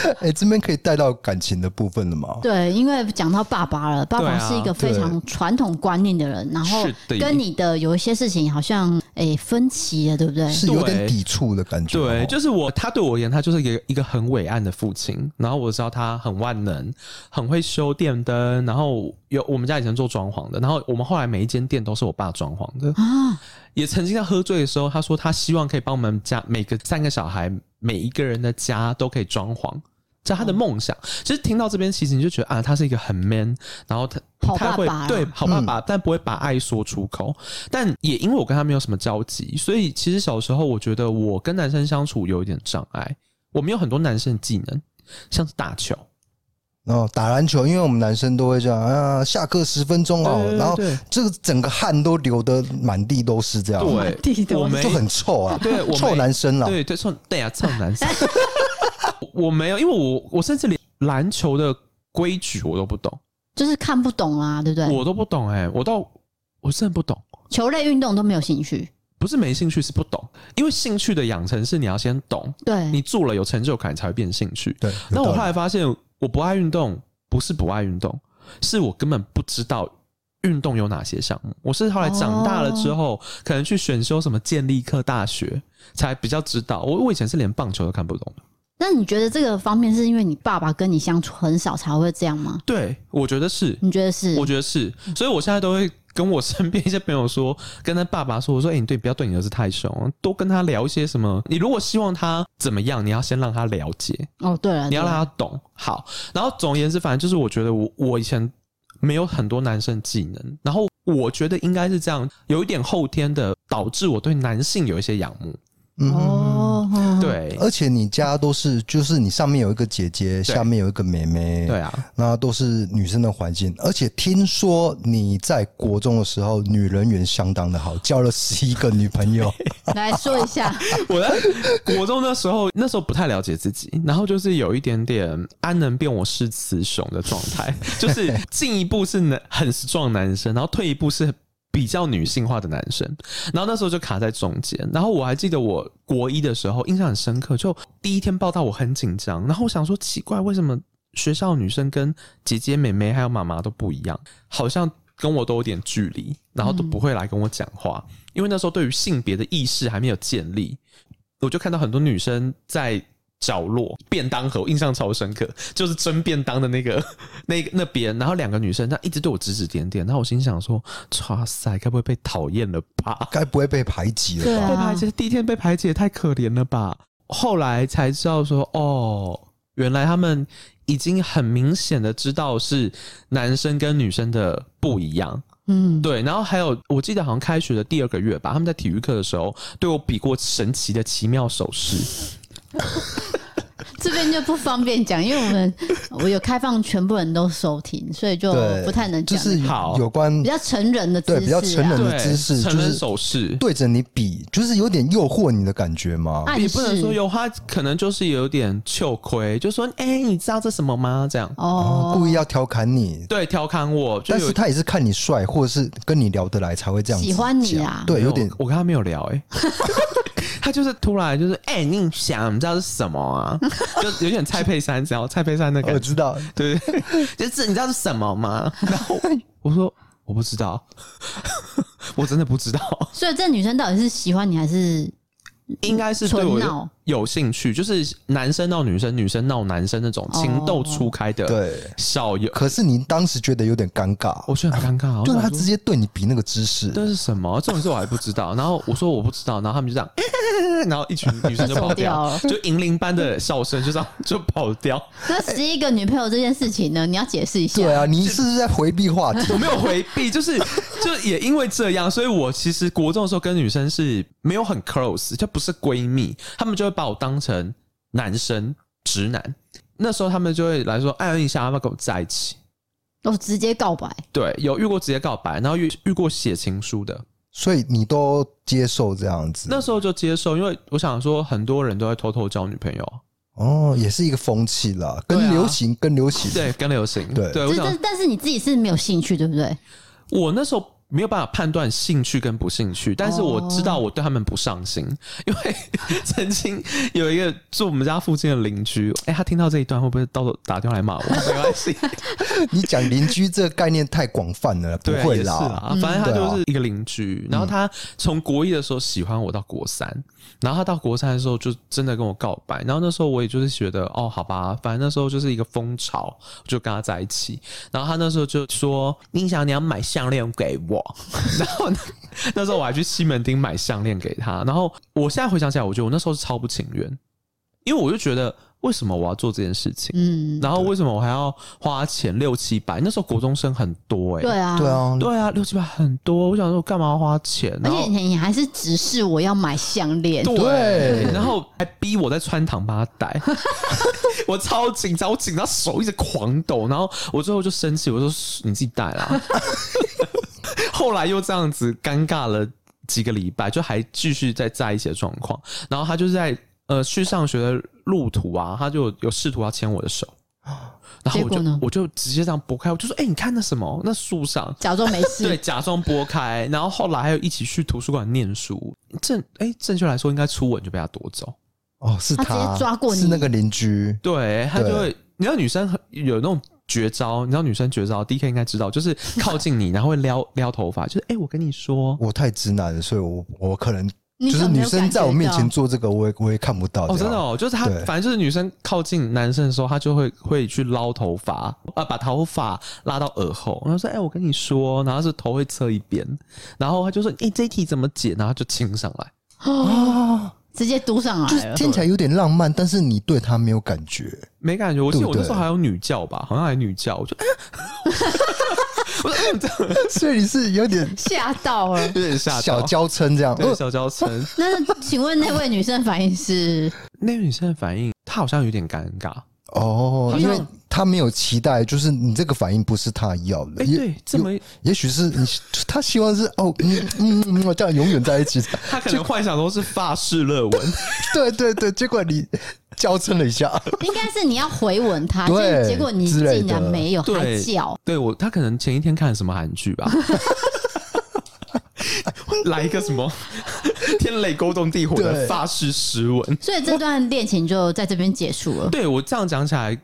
S4: [laughs]
S2: 哎、欸，这边可以带到感情的部分了吗？
S3: 对，因为讲到爸爸了，爸爸是一个非常传统观念的人，然后跟你的有一些事情好像哎、欸、分歧了，对不对？
S2: 是有点抵触的感觉。
S4: 对，就是我，他对我而言，他就是一个一个很伟岸的父亲。然后我知道他很万能，很会修电灯，然后有我们家以前做装潢的，然后我们后来每一间店都是我爸装潢的啊。也曾经在喝醉的时候，他说他希望可以帮我们家每个三个小孩每一个人的家都可以装潢。这他的梦想，其实听到这边，其实你就觉得啊，他是一个很 man，然后他不太会对好爸爸，但不会把爱说出口。但也因为我跟他没有什么交集，所以其实小时候我觉得我跟男生相处有一点障碍。我没有很多男生的技能，像是打球，
S2: 哦，打篮球，因为我们男生都会这样啊，下课十分钟哦，然后这个整个汗都流得满地都是这样，
S3: 对，
S2: 我们就很臭啊，对，臭男生了，
S4: 对对臭，对啊，臭男生。[laughs] 我没有，因为我我甚至连篮球的规矩我都不懂，
S3: 就是看不懂啊，对不对？
S4: 我都不懂哎、欸，我到我真的不懂，
S3: 球类运动都没有兴趣，
S4: 不是没兴趣，是不懂。因为兴趣的养成是你要先懂，
S3: 对，
S4: 你做了有成就感才会变兴趣。
S2: 对，
S4: 那我后来发现，我不爱运动，不是不爱运动，是我根本不知道运动有哪些项目。我是后来长大了之后，哦、可能去选修什么建立课，大学才比较知道。我我以前是连棒球都看不懂的。
S3: 那你觉得这个方面是因为你爸爸跟你相处很少才会这样吗？
S4: 对，我觉得是。
S3: 你觉得是？
S4: 我觉得是。所以我现在都会跟我身边一些朋友说，跟他爸爸说，我说：“哎、欸，你对，不要对你儿子太凶，多跟他聊一些什么。你如果希望他怎么样，你要先让他了解。
S3: 哦，对了，
S4: 你要让他懂。好，然后总而言之，反正就是我觉得我我以前没有很多男生技能，然后我觉得应该是这样，有一点后天的导致我对男性有一些仰慕。”
S3: 哦，
S4: 对，
S2: 而且你家都是，就是你上面有一个姐姐，下面有一个妹妹，
S4: 对啊，
S2: 那都是女生的环境。而且听说你在国中的时候，女人缘相当的好，[laughs] 交了十一个女朋友。[laughs]
S3: 来说一下，[laughs]
S4: 我在国中的时候，那时候不太了解自己，然后就是有一点点安能辨我是雌雄的状态，就是进一步是男很 strong 男生，然后退一步是。比较女性化的男生，然后那时候就卡在中间。然后我还记得我国一的时候印象很深刻，就第一天报到我很紧张，然后我想说奇怪，为什么学校女生跟姐姐、妹妹还有妈妈都不一样，好像跟我都有点距离，然后都不会来跟我讲话，因为那时候对于性别的意识还没有建立。我就看到很多女生在。角落便当盒，我印象超深刻，就是蒸便当的那个 [laughs] 那那边，然后两个女生她一直对我指指点点，然后我心想说：哇塞，该不会被讨厌了吧？
S2: 该不会被排挤了吧？
S3: 啊、
S2: 被
S4: 排挤，第一天被排挤也太可怜了吧？后来才知道说，哦，原来他们已经很明显的知道是男生跟女生的不一样。嗯，对。然后还有，我记得好像开学的第二个月吧，他们在体育课的时候对我比过神奇的奇妙手势。[laughs]
S3: 这边就不方便讲，因为我们我有开放全部人都收听，所以就不太能讲。
S2: 就是好有关
S3: 比较成人的姿势，
S2: 对比较成人的姿势，
S4: 成人手势
S2: 对着你比，就是有点诱惑你的感觉吗？
S4: 也不能说有，他可能就是有点糗亏，就说哎、欸，你知道这什么吗？这样
S2: 哦，故意要调侃你，
S4: 对，调侃我。
S2: 但是他也是看你帅，或者是跟你聊得来才会这样
S3: 喜欢你啊。
S2: 对，有点
S4: 我跟他没有聊哎、欸。[laughs] 他就是突然就是哎、欸，你想你知道是什么啊？[laughs] 就有点蔡佩珊，知道蔡佩珊那个？
S2: 我知道，
S4: 对，[laughs] 就是你知道是什么吗？然后我 [laughs] 说我不知道，我真的不知道。
S3: 所以这女生到底是喜欢你还是
S4: 应该是对我有兴趣，就是男生闹女生，女生闹男生那种情窦初开的，对，少有。
S2: 可是你当时觉得有点尴尬，
S4: 我觉得很尴尬，
S2: 就是他直接对你比那个姿势，
S4: 这是什么？这种事我还不知道。然后我说我不知道，然后他们就这样，[laughs] 然后一群女生就跑掉，[laughs] 就银铃般的笑声就这样就跑掉。
S3: 那十一个女朋友这件事情呢？你要解释一下。
S2: 对啊，你是不是在回避话题？[laughs]
S4: 我没有回避，就是就也因为这样，所以我其实国中的时候跟女生是没有很 close，就不是闺蜜，他们就会把我当成。男生直男，那时候他们就会来说：“哎，你想要不要跟我在一起？”
S3: 哦，直接告白。
S4: 对，有遇过直接告白，然后遇遇过写情书的，
S2: 所以你都接受这样子。
S4: 那时候就接受，因为我想说，很多人都会偷偷交女朋友。
S2: 哦，也是一个风气啦，跟流行，跟流行，
S4: 对，跟流行，
S2: 对
S4: 对。
S3: 但是，但是你自己是没有兴趣，对不对？
S4: 我那时候。没有办法判断兴趣跟不兴趣，但是我知道我对他们不上心，因为 [laughs] 曾经有一个住我们家附近的邻居，哎，他听到这一段会不会到时候打电话来骂我？[laughs] 没关系，
S2: 你讲邻居这个概念太广泛了，不会啦，
S4: 啦，反正他就是一个邻居。然后他从国一的时候喜欢我到国三，然后他到国三的时候就真的跟我告白。然后那时候我也就是觉得，哦，好吧，反正那时候就是一个风潮，就跟他在一起。然后他那时候就说：“你想你要买项链给我。[laughs] ”然后那时候我还去西门町买项链给他，然后我现在回想起来，我觉得我那时候是超不情愿，因为我就觉得为什么我要做这件事情？嗯，然后为什么我还要花钱六七百？那时候国中生很多哎、欸，
S3: 对啊，
S2: 对啊，
S4: 对啊，六七百很多。我想说，我干嘛要花钱？
S3: 而且你还是指示我要买项链，
S4: 对，然后还逼我在穿堂帮他戴，[laughs] 我超紧张，我紧张手一直狂抖，然后我最后就生气，我说你自己戴啦。[laughs] 后来又这样子尴尬了几个礼拜，就还继续在在一起的状况。然后他就是在呃去上学的路途啊，他就有试图要牵我的手，然后我就我就直接这样拨开，我就说：“哎、欸，你看那什么？那树上
S3: 假装没事，[laughs]
S4: 对，假装拨开。”然后后来还有一起去图书馆念书。正哎、欸，正确来说应该初吻就被他夺走。
S2: 哦，是他，
S3: 他直接抓过你，
S2: 是那个邻居。
S4: 对，他就会，你知道女生有那种。绝招，你知道女生绝招，D K 应该知道，就是靠近你，然后会撩撩头发，就是哎、欸，我跟你说，
S2: 我太直男了，所以我我可能就是女生在我面前做这个，我也我也看不到哦，
S4: 真的哦，就是他，反正就是女生靠近男生的时候，他就会会去捞头发啊，把头发拉到耳后，然后说哎、欸，我跟你说，然后是头会侧一边，然后他就说哎、欸，这一题怎么解，然后就亲上来
S3: 哦。直接嘟上来，
S2: 就听起来有点浪漫，但是你对他没有感觉，
S4: 没感觉。我记得我那时候还有女教吧，好像还有女教，我就，[laughs]
S2: 所以你是有点
S3: 吓到了，
S4: 有点吓到，
S2: 小娇嗔这样，
S4: 对，小娇嗔。
S3: 那请问那位女生反应是？
S4: 那位女生的反应，她好像有点尴尬
S2: 哦，因为。他没有期待，就是你这个反应不是他要的。
S4: 哎，对，这么
S2: 也许是你，他希望是哦，嗯嗯嗯，这样永远在一起。[laughs]
S4: 他可能幻想都是法式热吻。[laughs]
S2: 对对对，结果你娇嗔了一下，[laughs]
S3: 应该是你要回吻他，对，结果你竟然没有，还叫。
S4: 对我，他可能前一天看了什么韩剧吧，来一个什么 [laughs] 天雷勾动地火的发誓诗文，
S3: 所以这段恋情就在这边结束了。
S4: 对我这样讲起来。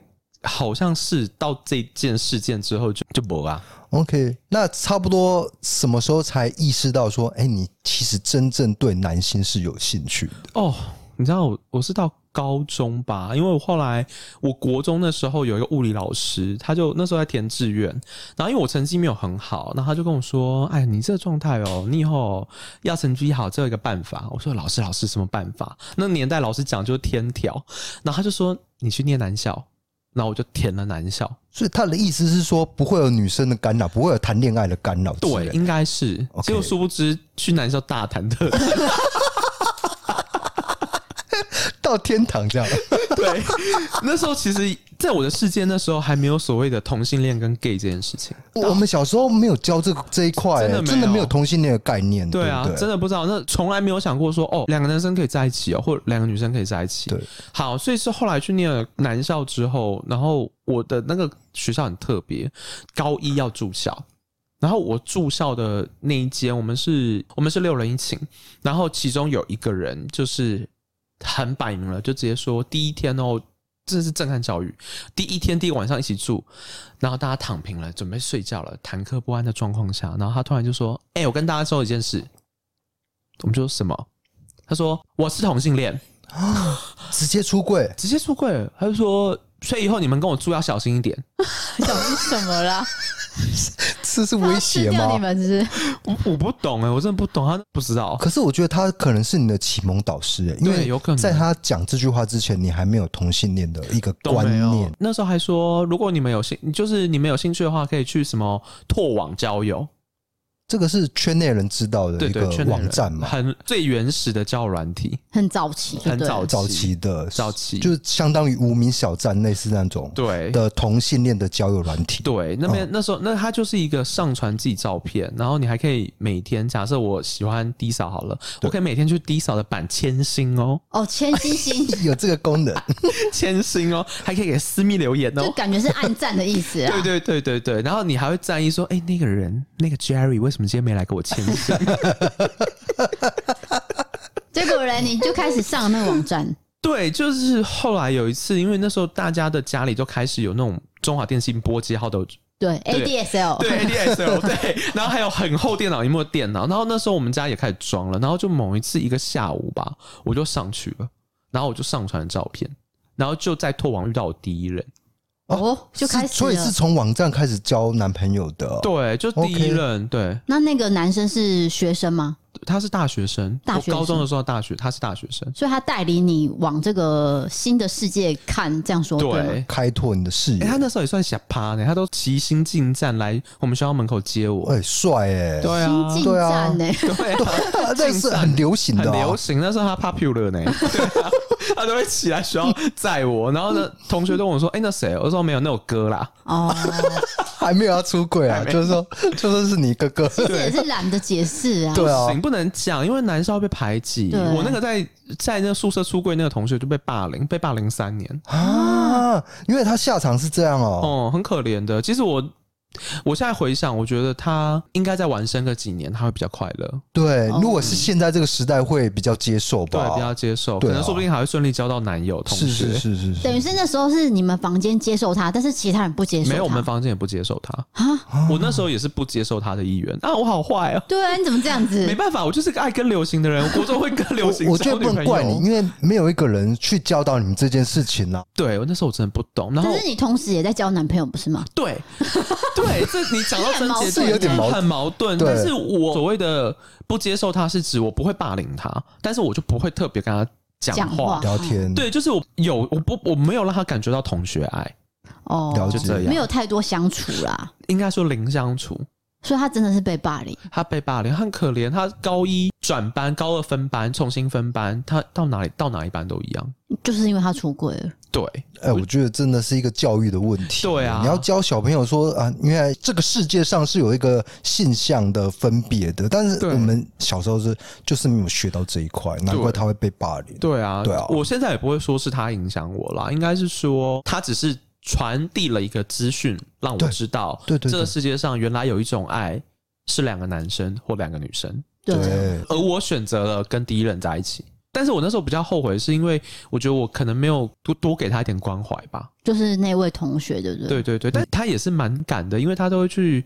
S4: 好像是到这件事件之后就就没了。
S2: OK，那差不多什么时候才意识到说，哎、欸，你其实真正对男性是有兴趣的？
S4: 哦，你知道我我是到高中吧，因为我后来我国中的时候有一个物理老师，他就那时候在填志愿，然后因为我成绩没有很好，然后他就跟我说，哎，你这个状态哦，你以后要成绩好，只有一个办法。我说老师老师什么办法？那年代老师讲就是天条，然后他就说你去念男校。然后我就填了男校，
S2: 所以他的意思是说不会有女生的干扰，不会有谈恋爱的干扰。
S4: 对，应该是。结果殊不知去男校大谈特谈。[laughs] [laughs]
S2: 到天堂这样，[laughs]
S4: 对。那时候其实，在我的世界，那时候还没有所谓的同性恋跟 gay 这件事情。
S2: 我们小时候没有教这个这一块，真的真的没有同性恋的概念。
S4: 对啊，真的不知道。那从来没有想过说，哦，两个男生可以在一起哦，或两个女生可以在一起。
S2: 对，
S4: 好，所以是后来去念了男校之后，然后我的那个学校很特别，高一要住校，然后我住校的那一间，我们是，我们是六人一寝，然后其中有一个人就是。很摆明了，就直接说第一天哦，真的是震撼教育。第一天第一晚上一起住，然后大家躺平了，准备睡觉了，忐忑不安的状况下，然后他突然就说：“哎、欸，我跟大家说一件事。”我们就说什么？他说：“我是同性恋。”
S2: 直接出柜，
S4: 直接出柜，他就说，所以以后你们跟我住要小心一点。[laughs]
S3: 小心什么啦？[laughs]
S2: 这是威胁吗？
S3: 你们是？
S4: 我我不懂哎，我真的不懂，他不知道。
S2: 可是我觉得他可能是你的启蒙导师哎，因为有可能在他讲这句话之前，你还没有同性恋的一个观念。
S4: 那时候还说，如果你们有兴，就是你们有兴趣的话，可以去什么拓网交友。
S2: 这个是圈内人知道的一个网站嘛？
S4: 很最原始的交友软体，
S3: 很早期，
S4: 很早
S2: 早期的
S4: 早期，
S2: 就是相当于无名小站类似那种对。的同性恋的交友软体。
S4: 对，那边那时候那它就是一个上传自己照片，然后你还可以每天假设我喜欢 D 扫好了，我可以每天去 D 扫的版签星哦。
S3: 哦，签星星。[laughs]
S2: 有这个功能，[laughs]
S4: 签星哦，还可以给私密留言哦，
S3: 就感觉是暗赞的意思啊。[laughs]
S4: 对对对对对，然后你还会在意说，哎，那个人那个 Jerry 为什么？怎么今天没来给我签信？[laughs]
S3: 结果人，你就开始上那个网站。[laughs]
S4: 对，就是后来有一次，因为那时候大家的家里都开始有那种中华电信拨接号的，
S3: 对 ADSL，
S4: 对 ADSL，[laughs] 对，然后还有很厚电脑屏幕的电脑。然后那时候我们家也开始装了。然后就某一次一个下午吧，我就上去了，然后我就上传照片，然后就在拓网遇到我第一人。
S3: 哦，就开始，
S2: 所以是从网站开始交男朋友的。
S4: 对，就第一任。对，
S3: 那那个男生是学生吗？
S4: 他是大学生，大学高中的时候大学，他是大学生，
S3: 所以他带领你往这个新的世界看，这样说对，
S2: 对，开拓你的视野。
S4: 欸、他那时候也算小趴呢，他都骑新进站来我们学校门口接我，
S2: 哎、欸，帅哎、欸，
S4: 对啊，
S3: 新进站呢，
S2: 对啊，这是很流行的、啊，
S4: 很流行。那时候他 popular 呢，对啊，[laughs] 他都会起来学校载我，然后呢，同学都问我说，哎、欸，那谁？我说没有，那我哥啦。哦。[laughs]
S2: 还没有要出柜啊，就是说，就说是你哥哥，
S3: 其实也是懒得解释啊。
S2: 对啊，
S4: 不能讲，因为男生要被排挤。我那个在在那个宿舍出柜那个同学就被霸凌，被霸凌三年
S2: 啊，因为他下场是这样哦，
S4: 哦，很可怜的。其实我。我现在回想，我觉得他应该再晚生个几年，他会比较快乐。
S2: 对，如果是现在这个时代，会比较接受吧？
S4: 对，比较接受，可能说不定还会顺利交到男友、同学。
S2: 是是是是，是。
S3: 等于是那时候是你们房间接受他，但是其他人不接受。
S4: 没有，我们房间也不接受他啊！我那时候也是不接受他的意愿啊！我好坏啊。
S3: 对啊，你怎么这样子？
S4: 没办法，我就是个爱跟流行的人，我 [laughs] 国中会跟流行。
S2: 我觉得不能怪你，因为没有一个人去教导你们这件事情呢、啊。
S4: 对，我那时候我真的不懂。然后
S3: 可是你同时也在交男朋友，不是吗？
S4: 对，对，[laughs] 这你讲到。
S2: 是有点矛
S4: 很矛盾，但是我所谓的不接受他是指我不会霸凌他，但是我就不会特别跟他讲话
S2: 聊天。
S4: 对，就是我有我不我没有让他感觉到同学爱
S3: 哦，就这样，没有太多相处啦，
S4: 应该说零相处。
S3: 所以他真的是被霸凌，
S4: 他被霸凌很可怜。他高一转班，高二分班，重新分班，他到哪里到哪一班都一样，
S3: 就是因为他出轨了。
S4: 对，
S2: 哎、欸，我觉得真的是一个教育的问题。
S4: 对啊，
S2: 你要教小朋友说啊，因为这个世界上是有一个性向的分别的，但是我们小时候是就是没有学到这一块，难怪他会被霸凌。
S4: 对啊，
S2: 对啊，
S4: 我现在也不会说是他影响我啦，应该是说他只是传递了一个资讯，让我知道，对对，这个世界上原来有一种爱。是两个男生或两个女生，
S3: 对，
S4: 而我选择了跟第一任在一起。但是我那时候比较后悔，是因为我觉得我可能没有多多给他一点关怀吧。
S3: 就是那位同学，对不对？
S4: 对对对，但他也是蛮敢的，因为他都会去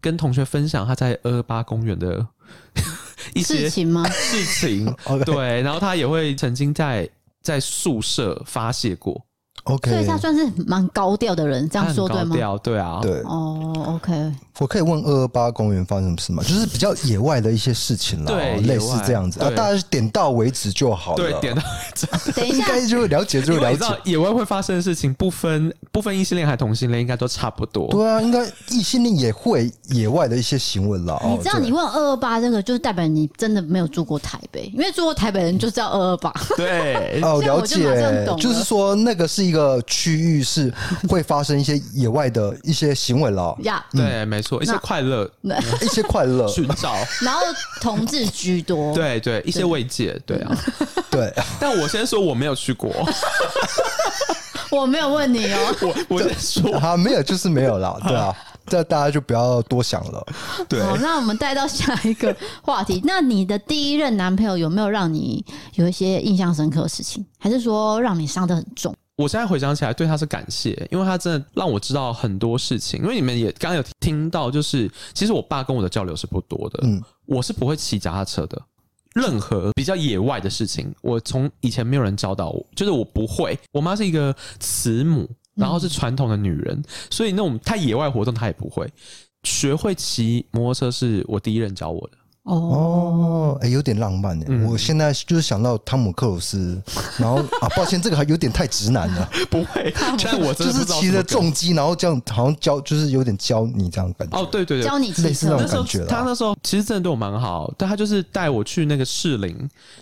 S4: 跟同学分享他在二二八公园的 [laughs] 一些
S3: 事情吗？
S4: 事情，[laughs] 对，然后他也会曾经在在宿舍发泄过。
S2: OK，
S3: 所以他算是蛮高调的人，这样说对吗？
S4: 高调，对啊，
S2: 对。
S3: 哦，OK。
S2: 我可以问二二八公园发生什么事吗？就是比较野外的一些事情啦，
S4: 对，
S2: 类似这样子啊，大家点到为止就好了。
S4: 对，点到为止。[laughs]
S3: 等一下，
S2: 应该就了解就了解。
S4: 野外会发生的事情，不分不分异性恋还同性恋，应该都差不多。
S2: 对啊，应该异性恋也会野外的一些行为啦。
S3: 你知道，你问二二八这个，就是代表你真的没有住过台北，因为住过台北人就知道二二八。
S4: 对，
S2: 哦，[laughs] 了解。就是说，那个是一个区域，是 [laughs] 会发生一些野外的一些行为了。
S3: 呀，
S4: 对，没错，一些快乐。[laughs]
S2: 一些快乐。
S4: 寻找，
S3: 然后同志居多，[laughs]
S4: 对对，一些慰藉，对啊，
S2: 对。
S4: 但我先说我没有去过，
S3: 我没有问你哦，
S4: 我我先说，
S2: 啊没有就是没有啦，对啊，这大家就不要多想了。对，
S3: 好，那我们带到下一个话题。那你的第一任男朋友有没有让你有一些印象深刻的事情，还是说让你伤得很重？
S4: 我现在回想起来，对他是感谢，因为他真的让我知道很多事情。因为你们也刚刚有听到，就是其实我爸跟我的交流是不多的。嗯，我是不会骑脚踏车的，任何比较野外的事情，我从以前没有人教导我，就是我不会。我妈是一个慈母，然后是传统的女人，嗯、所以那种太野外活动她也不会。学会骑摩托车是我第一任教我的。
S2: 哦，哎、欸，有点浪漫哎！嗯、我现在就是想到汤姆克鲁斯，然后 [laughs] 啊，抱歉，这个还有点太直男了。[laughs]
S4: 不会，但我
S2: 就是骑着重机，然后这样好像教，就是有点教你这样感觉。
S4: 哦，对对对，
S3: 教你
S2: 骑似那种感觉。
S4: 他那时候其实真的对我蛮好，但他就是带我去那个士林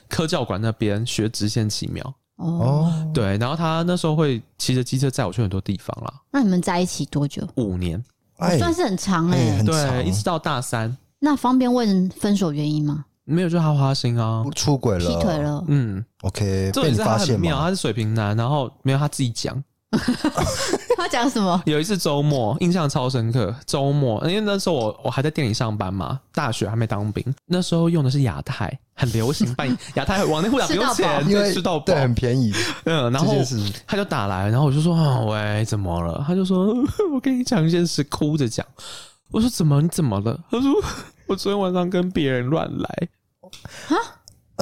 S4: 科教馆那边学直线骑秒。哦，对，然后他那时候会骑着机车载我去很多地方啦。
S3: 那你们在一起多久？
S4: 五年，
S3: 哎、算是很长哎、欸，
S2: 欸、
S4: 对，一直到大三。
S3: 那方便问分手原因吗？
S4: 没有，就他花心啊，
S2: 出轨了，
S3: 劈腿了。
S4: 嗯
S2: ，OK，
S4: 这也是他很妙，他是水瓶男，然后没有他自己讲。[laughs]
S3: 他讲什么？
S4: 有一次周末，印象超深刻。周末，因为那时候我我还在店里上班嘛，大学还没当兵，那时候用的是亚太，很流行，办 [laughs] 亚太往内互打不用钱，
S2: 因为吃到对很便宜。
S4: 嗯，然后他就打来，然后我就说啊：“喂，怎么了？”他就说：“ [laughs] 我跟你讲一件事，哭着讲。”我说：“怎么？你怎么了？”他说。我昨天晚上跟别人乱来，
S2: 啊，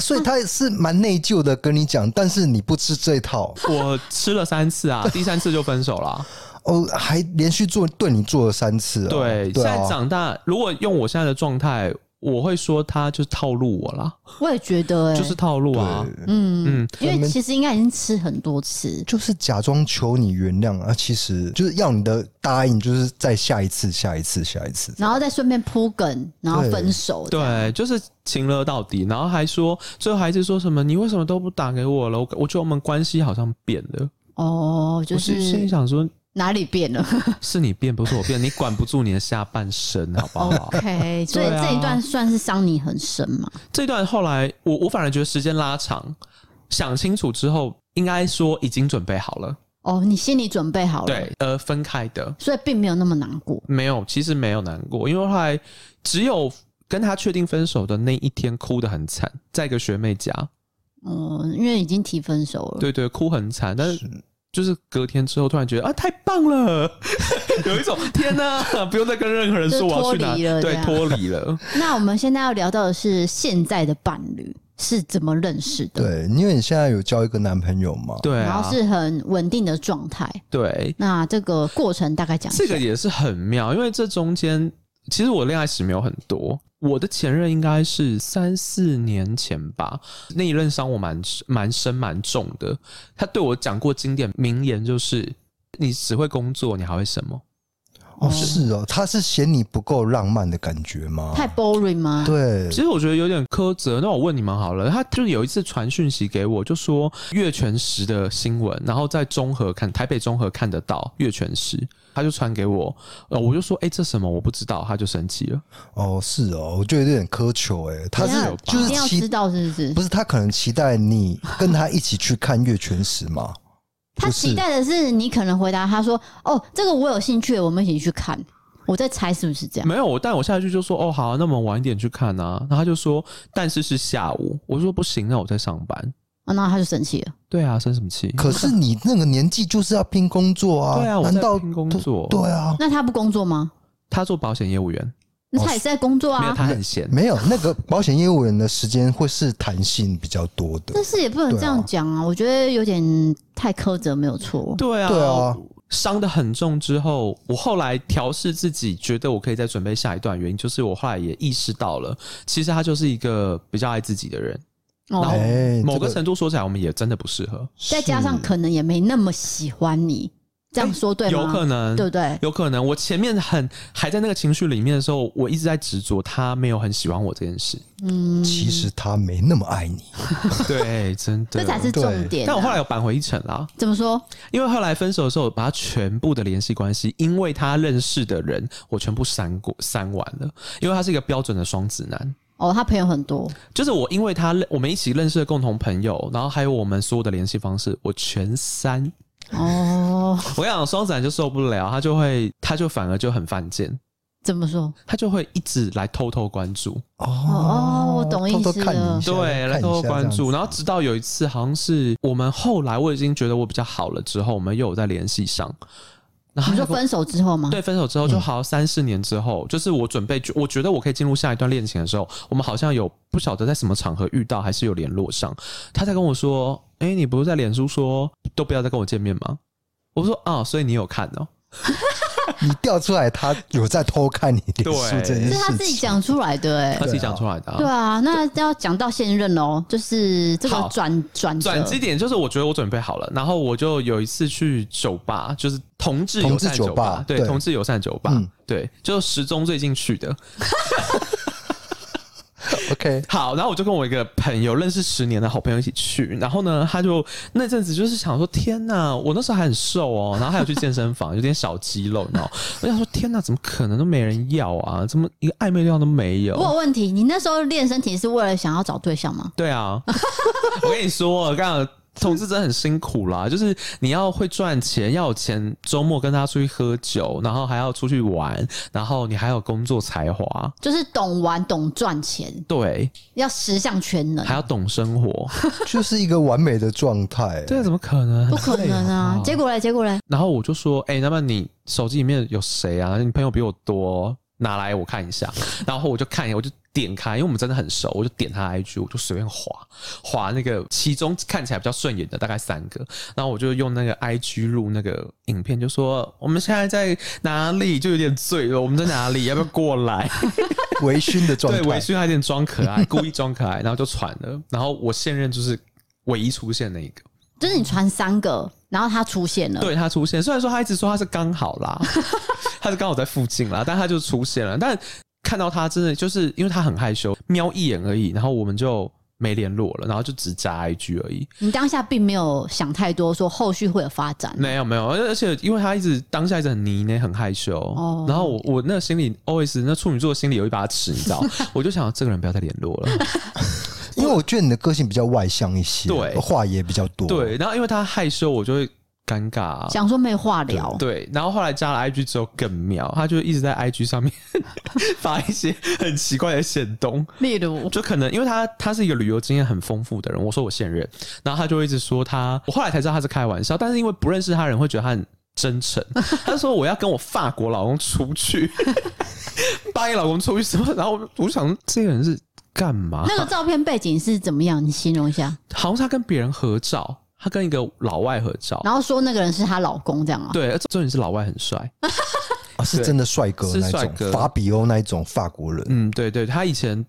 S2: 所以他是蛮内疚的跟你讲，但是你不吃这一套。
S4: 我吃了三次啊，[laughs] 第三次就分手了。
S2: 哦，还连续做对你做了三次。
S4: 对，现在长大，如果用我现在的状态。我会说他就是套路我啦，
S3: 我也觉得、欸，就是
S4: 套路啊，
S3: 嗯嗯，因为其实应该已经吃很多次，
S2: 就是假装求你原谅啊，其实就是要你的答应，就是再下一次、下一次、下一次，
S3: 然后再顺便铺梗，然后分手，
S4: 对，就是情勒到底，然后还说最后还是说什么你为什么都不打给我了？我我觉得我们关系好像变了，
S3: 哦，就是
S4: 心里想说。
S3: 哪里变了？[laughs]
S4: 是你变，不是我变。你管不住你的下半身，好不好
S3: ？OK，所以这一段算是伤你很深嘛？
S4: 这段后来，我我反而觉得时间拉长，想清楚之后，应该说已经准备好了。
S3: 哦，你心里准备好了？
S4: 对，呃，分开的，
S3: 所以并没有那么难过。
S4: 没有，其实没有难过，因为后来只有跟他确定分手的那一天，哭得很惨，在一个学妹家。
S3: 嗯，因为已经提分手了。
S4: 对对，哭很惨，但是。就是隔天之后，突然觉得啊，太棒了，[laughs] 有一种 [laughs] 天哪，不用再跟任何人说我要去哪，对，脱离了。[laughs]
S3: 那我们现在要聊到的是现在的伴侣是怎么认识的？
S2: 对，因为你现在有交一个男朋友嘛？
S4: 对、啊，
S3: 然后是很稳定的状态。
S4: 对，
S3: 那这个过程大概讲，
S4: 这个也是很妙，因为这中间其实我恋爱史没有很多。我的前任应该是三四年前吧，那一任伤我蛮蛮深蛮重的。他对我讲过经典名言，就是“你只会工作，你还会什么？”
S2: 哦，是哦，他是嫌你不够浪漫的感觉吗？
S3: 太 boring 吗？
S2: 对，
S4: 其实我觉得有点苛责。那我问你们好了，他就是有一次传讯息给我，就说月全食的新闻，然后在中和看台北中和看得到月全食，他就传给我，呃，我就说，哎、欸，这什么我不知道，他就生气了。
S2: 哦，是哦，我觉得有点苛求，哎，他是就是
S3: 一定要知道是不是？
S2: 不是他可能期待你跟他一起去看月全食嘛？
S3: 他期待的是你可能回答他说：“哦，这个我有兴趣，我们一起去看。”我在猜是不是这样？
S4: 没有，我但我下一句就说：“哦，好啊，那我们晚一点去看啊。”然后他就说：“但是是下午。”我说：“不行，那我在上班。”
S3: 啊，那他就生气了。
S4: 对啊，生什么气？
S2: 可是你那个年纪就是要拼工作啊！
S4: 对啊，
S2: 难道
S4: 拼工作？
S2: 对啊，
S3: 那他不工作吗？
S4: 他做保险业务员。
S3: 那他也是在工作啊，
S4: 没有他很闲，
S2: 没有那个保险业务员的时间会是弹性比较多的。
S3: 但是也不能这样讲啊，我觉得有点太苛责，没有错。
S4: 对啊，
S2: 对啊，
S4: 伤得很重之后，我后来调试自己，觉得我可以再准备下一段。原因就是我后来也意识到了，其实他就是一个比较爱自己的人。然后某个程度说起来，我们也真的不适合。
S3: 再加上可能也没那么喜欢你。这样说对吗？
S4: 有可能，
S3: 对不对？
S4: 有可能。我前面很还在那个情绪里面的时候，我一直在执着他没有很喜欢我这件事。
S3: 嗯，
S2: 其实他没那么爱你。[laughs] [laughs]
S4: 对，真的，
S3: 这才是重点啊。
S4: 但我后来有扳回一城啦。
S3: 怎么说？
S4: 因为后来分手的时候，把他全部的联系关系，因为他认识的人，我全部删过删完了。因为他是一个标准的双子男。
S3: 哦，他朋友很多。就是
S4: 我，因为他我们一起认识的共同朋友，然后还有我们所有的联系方式，我全删。
S3: 哦，
S4: 我跟你讲，双子男就受不了，他就会，他就反而就很犯贱。
S3: 怎么说？
S4: 他就会一直来偷偷关注。
S2: 哦，
S3: 哦，我懂意思了。偷偷看你
S4: 对，来偷偷关注，然后直到有一次，好像是我们后来我已经觉得我比较好了之后，我们又有在联系上。
S3: 然后你说分手之后吗？
S4: 对，分手之后就好三四年之后，嗯、就是我准备，我觉得我可以进入下一段恋情的时候，我们好像有不晓得在什么场合遇到，还是有联络上。他在跟我说：“哎、欸，你不是在脸书说都不要再跟我见面吗？”我说：“啊，所以你有看哦。” [laughs]
S2: 你调出来，他有在偷看你脸书这件事，
S3: 是他自己讲出来的，哎，
S4: 他自己讲出来的。
S3: 对啊，那要讲到现任哦，就是这个转转
S4: 转机点，就是我觉得我准备好了，然后我就有一次去酒吧，就是同志友善酒吧，对，同志友善酒吧，对，就时钟最近去的。[laughs]
S2: OK，
S4: 好，然后我就跟我一个朋友，认识十年的好朋友一起去。然后呢，他就那阵子就是想说，天呐，我那时候还很瘦哦，然后还有去健身房，有点小肌肉，你知道？[laughs] 我想说，天呐，怎么可能都没人要啊？怎么一个暧昧对象都没有？
S3: 我有问题，你那时候练身体是为了想要找对象吗？
S4: 对啊，我跟你说，我刚刚。同志真的很辛苦啦，就是你要会赚钱，要有钱，周末跟他出去喝酒，然后还要出去玩，然后你还有工作才华，
S3: 就是懂玩懂赚钱，
S4: 对，
S3: 要十项全能，
S4: 还要懂生活，[laughs]
S2: 就是一个完美的状态。
S4: 对，怎么可能？
S3: 不可能啊！结果嘞，结果嘞，
S4: 然后我就说，哎、欸，那么你手机里面有谁啊？你朋友比我多，拿来我看一下。然后我就看一下，我就。点开，因为我们真的很熟，我就点他 IG，我就随便划划那个其中看起来比较顺眼的大概三个，然后我就用那个 IG 录那个影片，就说我们现在在哪里，就有点醉了，我们在哪里，[laughs] 要不要过来？[laughs]
S2: 微醺的状态，
S4: 对，微醺还有点装可爱，故意装可爱，然后就传了，然后我现任就是唯一出现那一个，
S3: 就是你传三个，然后他出现了，
S4: 对他出现，虽然说他一直说他是刚好啦，[laughs] 他是刚好在附近啦，但他就出现了，但。看到他真的就是因为他很害羞，瞄一眼而已，然后我们就没联络了，然后就只加 IG 而已。
S3: 你当下并没有想太多，说后续会有发展？
S4: 没有没有，而且因为他一直当下一直很泥呢，很害羞。哦。然后我我那心里 always 那处女座心里有一把尺，你知道？[laughs] 我就想这个人不要再联络了，
S2: 因为我觉得你的个性比较外向一些，对，话也比较多。
S4: 对，然后因为他害羞，我就会。尴尬、啊，
S3: 想说没话聊，
S4: 对，然后后来加了 IG 之后更妙，他就一直在 [laughs] IG 上面 [laughs] 发一些很奇怪的限动，
S3: 例如
S4: 就可能因为他他是一个旅游经验很丰富的人，我说我现任，然后他就一直说他，我后来才知道他是开玩笑，但是因为不认识他人会觉得他很真诚，[laughs] 他就说我要跟我法国老公出去，巴黎老公出去什么，然后我想这个人是干嘛？
S3: 那个照片背景是怎么样？你形容一下，
S4: 好像是他跟别人合照。他跟一个老外合照，
S3: 然后说那个人是她老公，这样啊？
S4: 对，重点是老外很帅，[laughs]
S2: 啊，是真的帅哥，是帅哥，法比欧那一种法国人。
S4: 嗯，对对，他以前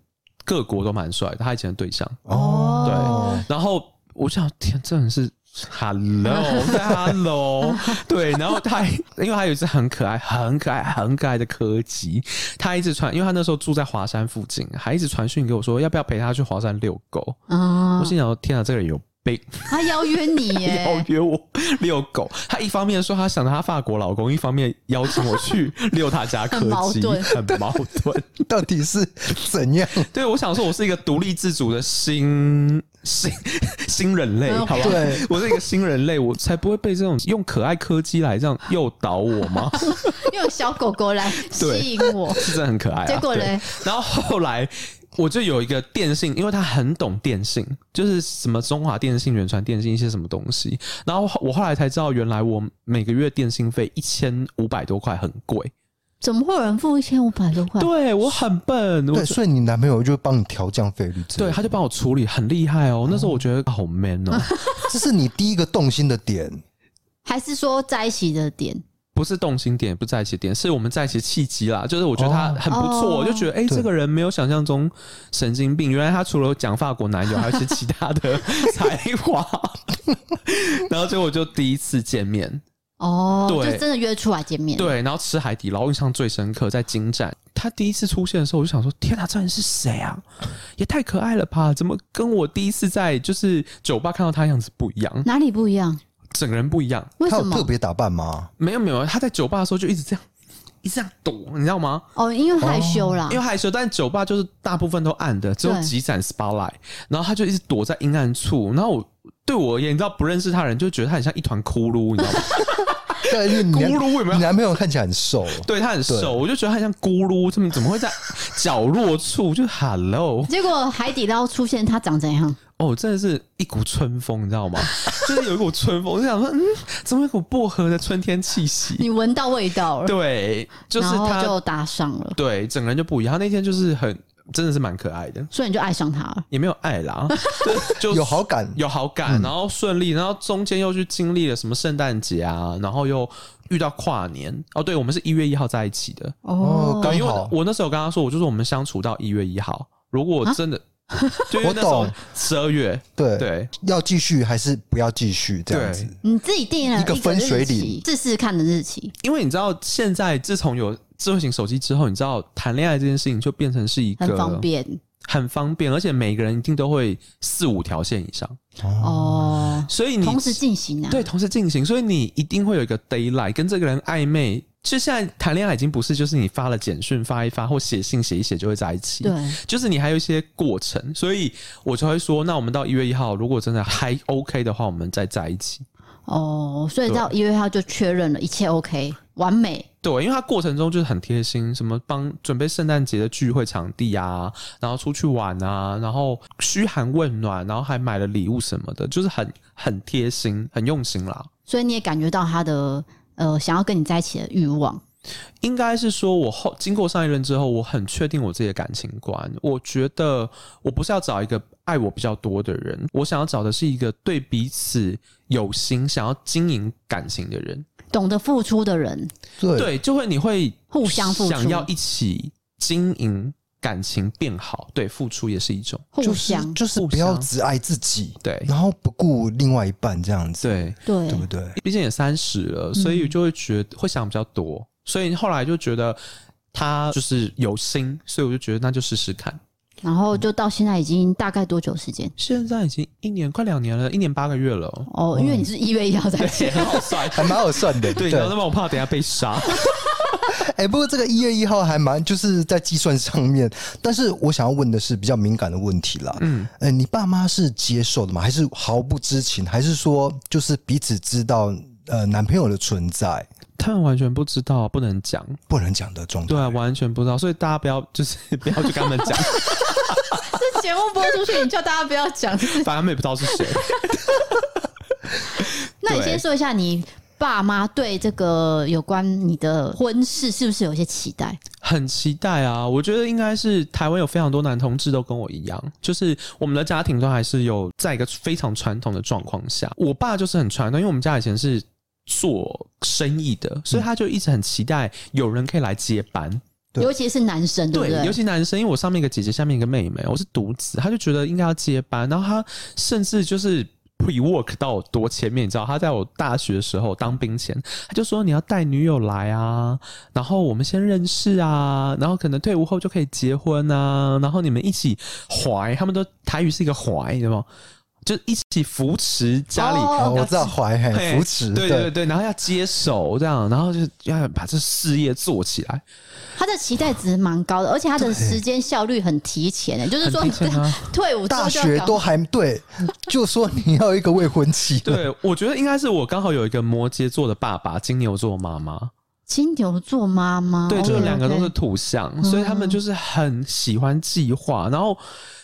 S4: 各国都蛮帅的，他以前的对象哦，对。然后我想，天，真的是 Hello，Hello，[laughs] 对。然后他，因为他有一只很可爱、很可爱、很可爱的柯基，他一直传，因为他那时候住在华山附近，还一直传讯给我说要不要陪他去华山遛狗。啊，我心想，天啊，这个人有。被
S3: 他邀约你耶，[laughs]
S4: 邀约我遛狗。他一方面说他想着他法国老公，一方面邀请我去 [laughs] 遛他家柯基，很矛盾，[laughs]
S2: 到底是怎样？
S4: 对，我想说，我是一个独立自主的新新新人类，好吧？对，我是一个新人类，我才不会被这种用可爱柯基来这样诱导我吗？
S3: 用小狗狗来吸引我，
S4: 是真的很可爱。
S3: 结果嘞？
S4: 然后后来。我就有一个电信，因为他很懂电信，就是什么中华电信、远传电信一些什么东西。然后我后来才知道，原来我每个月电信费一千五百多块，很贵。
S3: 怎么会有人付一千五百多块？
S4: 对，我很笨。
S2: 对，所以你男朋友就帮你调降费率，
S4: 对，他就帮我处理，很厉害哦。那时候我觉得好 man 哦，[laughs]
S2: 这是你第一个动心的点，
S3: 还是说在一起的点？
S4: 不是动心点，不在一起点，是我们在一起契机啦。就是我觉得他很不错，我就觉得哎、欸，这个人没有想象中神经病。原来他除了讲法国男友，还有一些其他的才华。[laughs] 然后结果就第一次见面
S3: 哦，对，就真的约出来见面。
S4: 对，然后吃海底捞，印象最深刻在金站。他第一次出现的时候，我就想说：天哪，这人是谁啊？也太可爱了吧！怎么跟我第一次在就是酒吧看到他样子不一样？
S3: 哪里不一样？
S4: 整个人不一样，
S3: 为什么？
S2: 他有特别打扮吗？
S4: 没有没有，他在酒吧的时候就一直这样，一直这样躲，你知道吗？
S3: 哦，因为害羞啦，
S4: 因为害羞。但酒吧就是大部分都暗的，只有几盏 spotlight，然后他就一直躲在阴暗处。然后我对我而言，你知道不认识他的人就觉得他很像一团骷髅，你知道吗？[laughs]
S2: 对，咕噜为什么？[laughs] 你男朋友看起来很瘦，
S4: 对他很瘦，我就觉得他像咕噜，他们怎么会在角落处？就 hello，
S3: 结果海底捞出现，他长怎样？
S4: 哦，真的是一股春风，你知道吗？[laughs] 就是有一股春风，我就想说，嗯，怎么有一股薄荷的春天气息？
S3: 你闻到味道了？
S4: 对，就是他
S3: 就搭上了。
S4: 对，整个人就不一样。他那天就是很。真的是蛮可爱的，
S3: 所以你就爱上他了？
S4: 也没有爱啦，[laughs] 就
S2: 有好感，
S4: 有好感，然后顺利，然后中间又去经历了什么圣诞节啊，然后又遇到跨年哦。对，我们是一月一号在一起的
S2: 哦，刚好。
S4: 我那时候跟他说，我就说我们相处到一月一号，如果真的，[laughs]
S2: 我懂，
S4: 十二月，
S2: 对。
S4: 对，
S2: 要继续还是不要继续这样子？
S3: 你自己定了
S2: 一个分水岭，
S3: 试试看的日期，
S4: 因为你知道现在自从有。智慧型手机之后，你知道谈恋爱这件事情就变成是一个
S3: 很方便，
S4: 很方便，而且每个人一定都会四五条线以上。
S3: 哦，
S4: 所以你
S3: 同时进行啊，
S4: 对，同时进行，所以你一定会有一个 daylight 跟这个人暧昧。其实现在谈恋爱已经不是就是你发了简讯发一发或写信写一写就会在一起，
S3: 对，
S4: 就是你还有一些过程，所以我就会说，那我们到一月一号，如果真的还 OK 的话，我们再在一起。
S3: 哦，所以到一月一号就确认了一切 OK，完美。
S4: 对，因为他过程中就是很贴心，什么帮准备圣诞节的聚会场地啊，然后出去玩啊，然后嘘寒问暖，然后还买了礼物什么的，就是很很贴心，很用心啦。
S3: 所以你也感觉到他的呃想要跟你在一起的欲望。
S4: 应该是说，我后经过上一任之后，我很确定我自己的感情观。我觉得我不是要找一个爱我比较多的人，我想要找的是一个对彼此有心、想要经营感情的人，
S3: 懂得付出的人。
S2: 对，
S4: 对，就会你会
S3: 互相付出，
S4: 想要一起经营感情变好。对，付出也是一种
S3: 互相，
S2: 就是不要只爱自己，
S4: 对，
S2: 然后不顾另外一半这样子。
S4: 对，
S3: 对，
S2: 对不对？
S4: 毕竟也三十了，所以就会觉得会想比较多。所以后来就觉得他就是有心，所以我就觉得那就试试看。
S3: 然后就到现在已经大概多久时间？
S4: 现在已经一年快两年了，一年八个月了。
S3: 哦，因为你是一月一号在一起，
S4: 很好算，
S2: 还蛮好算的。
S4: 对，那么我怕等下被杀。
S2: 哎、欸，不过这个一月一号还蛮就是在计算上面，但是我想要问的是比较敏感的问题啦。嗯，哎、欸，你爸妈是接受的吗？还是毫不知情？还是说就是彼此知道呃男朋友的存在？
S4: 他们完全不知道，不能讲，
S2: 不能讲的状态。
S4: 对啊，完全不知道，所以大家不要就是 [laughs] 不要去跟他们讲。
S3: 这节目播出去，你叫大家不要讲，
S4: 反正他们也不知道是谁。[laughs]
S3: 那你先说一下，你爸妈对这个有关你的婚事是不是有些期待？
S4: 很期待啊！我觉得应该是台湾有非常多男同志都跟我一样，就是我们的家庭都还是有在一个非常传统的状况下。我爸就是很传统，因为我们家以前是。做生意的，所以他就一直很期待有人可以来接班，
S3: 尤其是男生，对不对？
S4: 对，尤其男生，因为我上面一个姐姐，下面一个妹妹，我是独子，他就觉得应该要接班。然后他甚至就是 pre work 到多前面，你知道，他在我大学的时候当兵前，他就说你要带女友来啊，然后我们先认识啊，然后可能退伍后就可以结婚啊，然后你们一起怀，他们都台语是一个怀，对吗？就一起扶持家里，
S2: 哦、我知道怀很扶持，
S4: 对对对，然后要接手这样，然后就要把这事业做起来。
S3: 他的期待值蛮高的，而且他的时间效率很提前的，就是说 [laughs] 退伍
S2: 大学都还对，[laughs] 就说你要一个未婚妻。
S4: 对，我觉得应该是我刚好有一个摩羯座的爸爸，金牛座妈妈，
S3: 金牛座妈妈，
S4: 对，就是两个都是土象，所以他们就是很喜欢计划，然后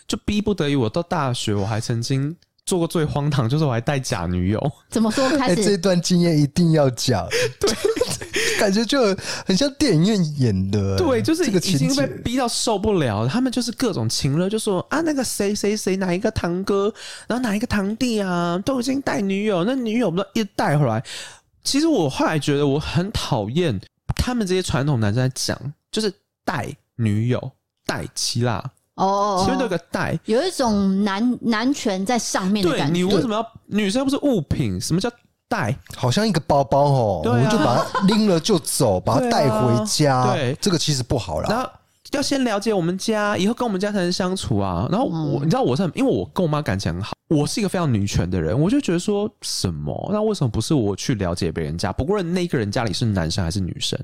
S4: 就逼不得已，我到大学我还曾经。做过最荒唐就是我还带假女友，
S3: 怎么说？开始、欸、
S2: 这段经验一定要讲，[laughs]
S4: 对，
S2: 感觉就很像电影院演的，
S4: 对，就是已经被逼到受不了。他们就是各种情了，就说啊，那个谁谁谁哪一个堂哥，然后哪一个堂弟啊，都已经带女友，那女友不都一带回来。其实我后来觉得我很讨厌他们这些传统男生在讲，就是带女友带妻啦。
S3: 哦，
S4: 前面都有个带，
S3: 有一种男男权在上面的感
S4: 觉。你为什么要女生不是物品？什么叫带？
S2: 好像一个包包哦，我们就把它拎了就走，把它带回家。[laughs]
S4: 对，
S2: 这个其实不好啦。
S4: 然后要先了解我们家，以后跟我们家才能相处啊。然后我，你知道我是很，因为我跟我妈感情很好。我是一个非常女权的人，我就觉得说什么？那为什么不是我去了解别人家？不过那个人家里是男生还是女生？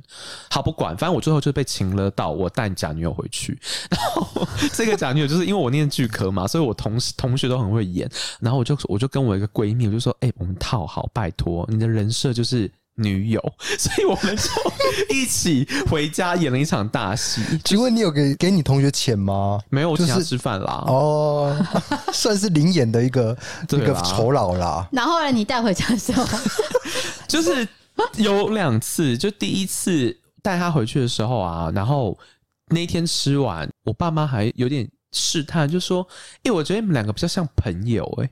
S4: 好，不管，反正我最后就被情了到，我带假女友回去。[laughs] 然后这个假女友就是因为我念剧科嘛，所以我同同学都很会演。然后我就我就跟我一个闺蜜，我就说：“哎、欸，我们套好，拜托你的人设就是女友，[laughs] 所以我们就一起回家演了一场大戏。[laughs]
S2: 请问你有给给你同学钱吗？
S4: 没有，我请他吃饭啦。
S2: 哦，[laughs] 算是零演的一个一个酬劳啦。
S3: 然后呢，你带回家的时候，
S4: 就是有两次，就第一次带他回去的时候啊，然后那天吃完，我爸妈还有点试探，就说：“哎，我觉得你们两个比较像朋友。”哎。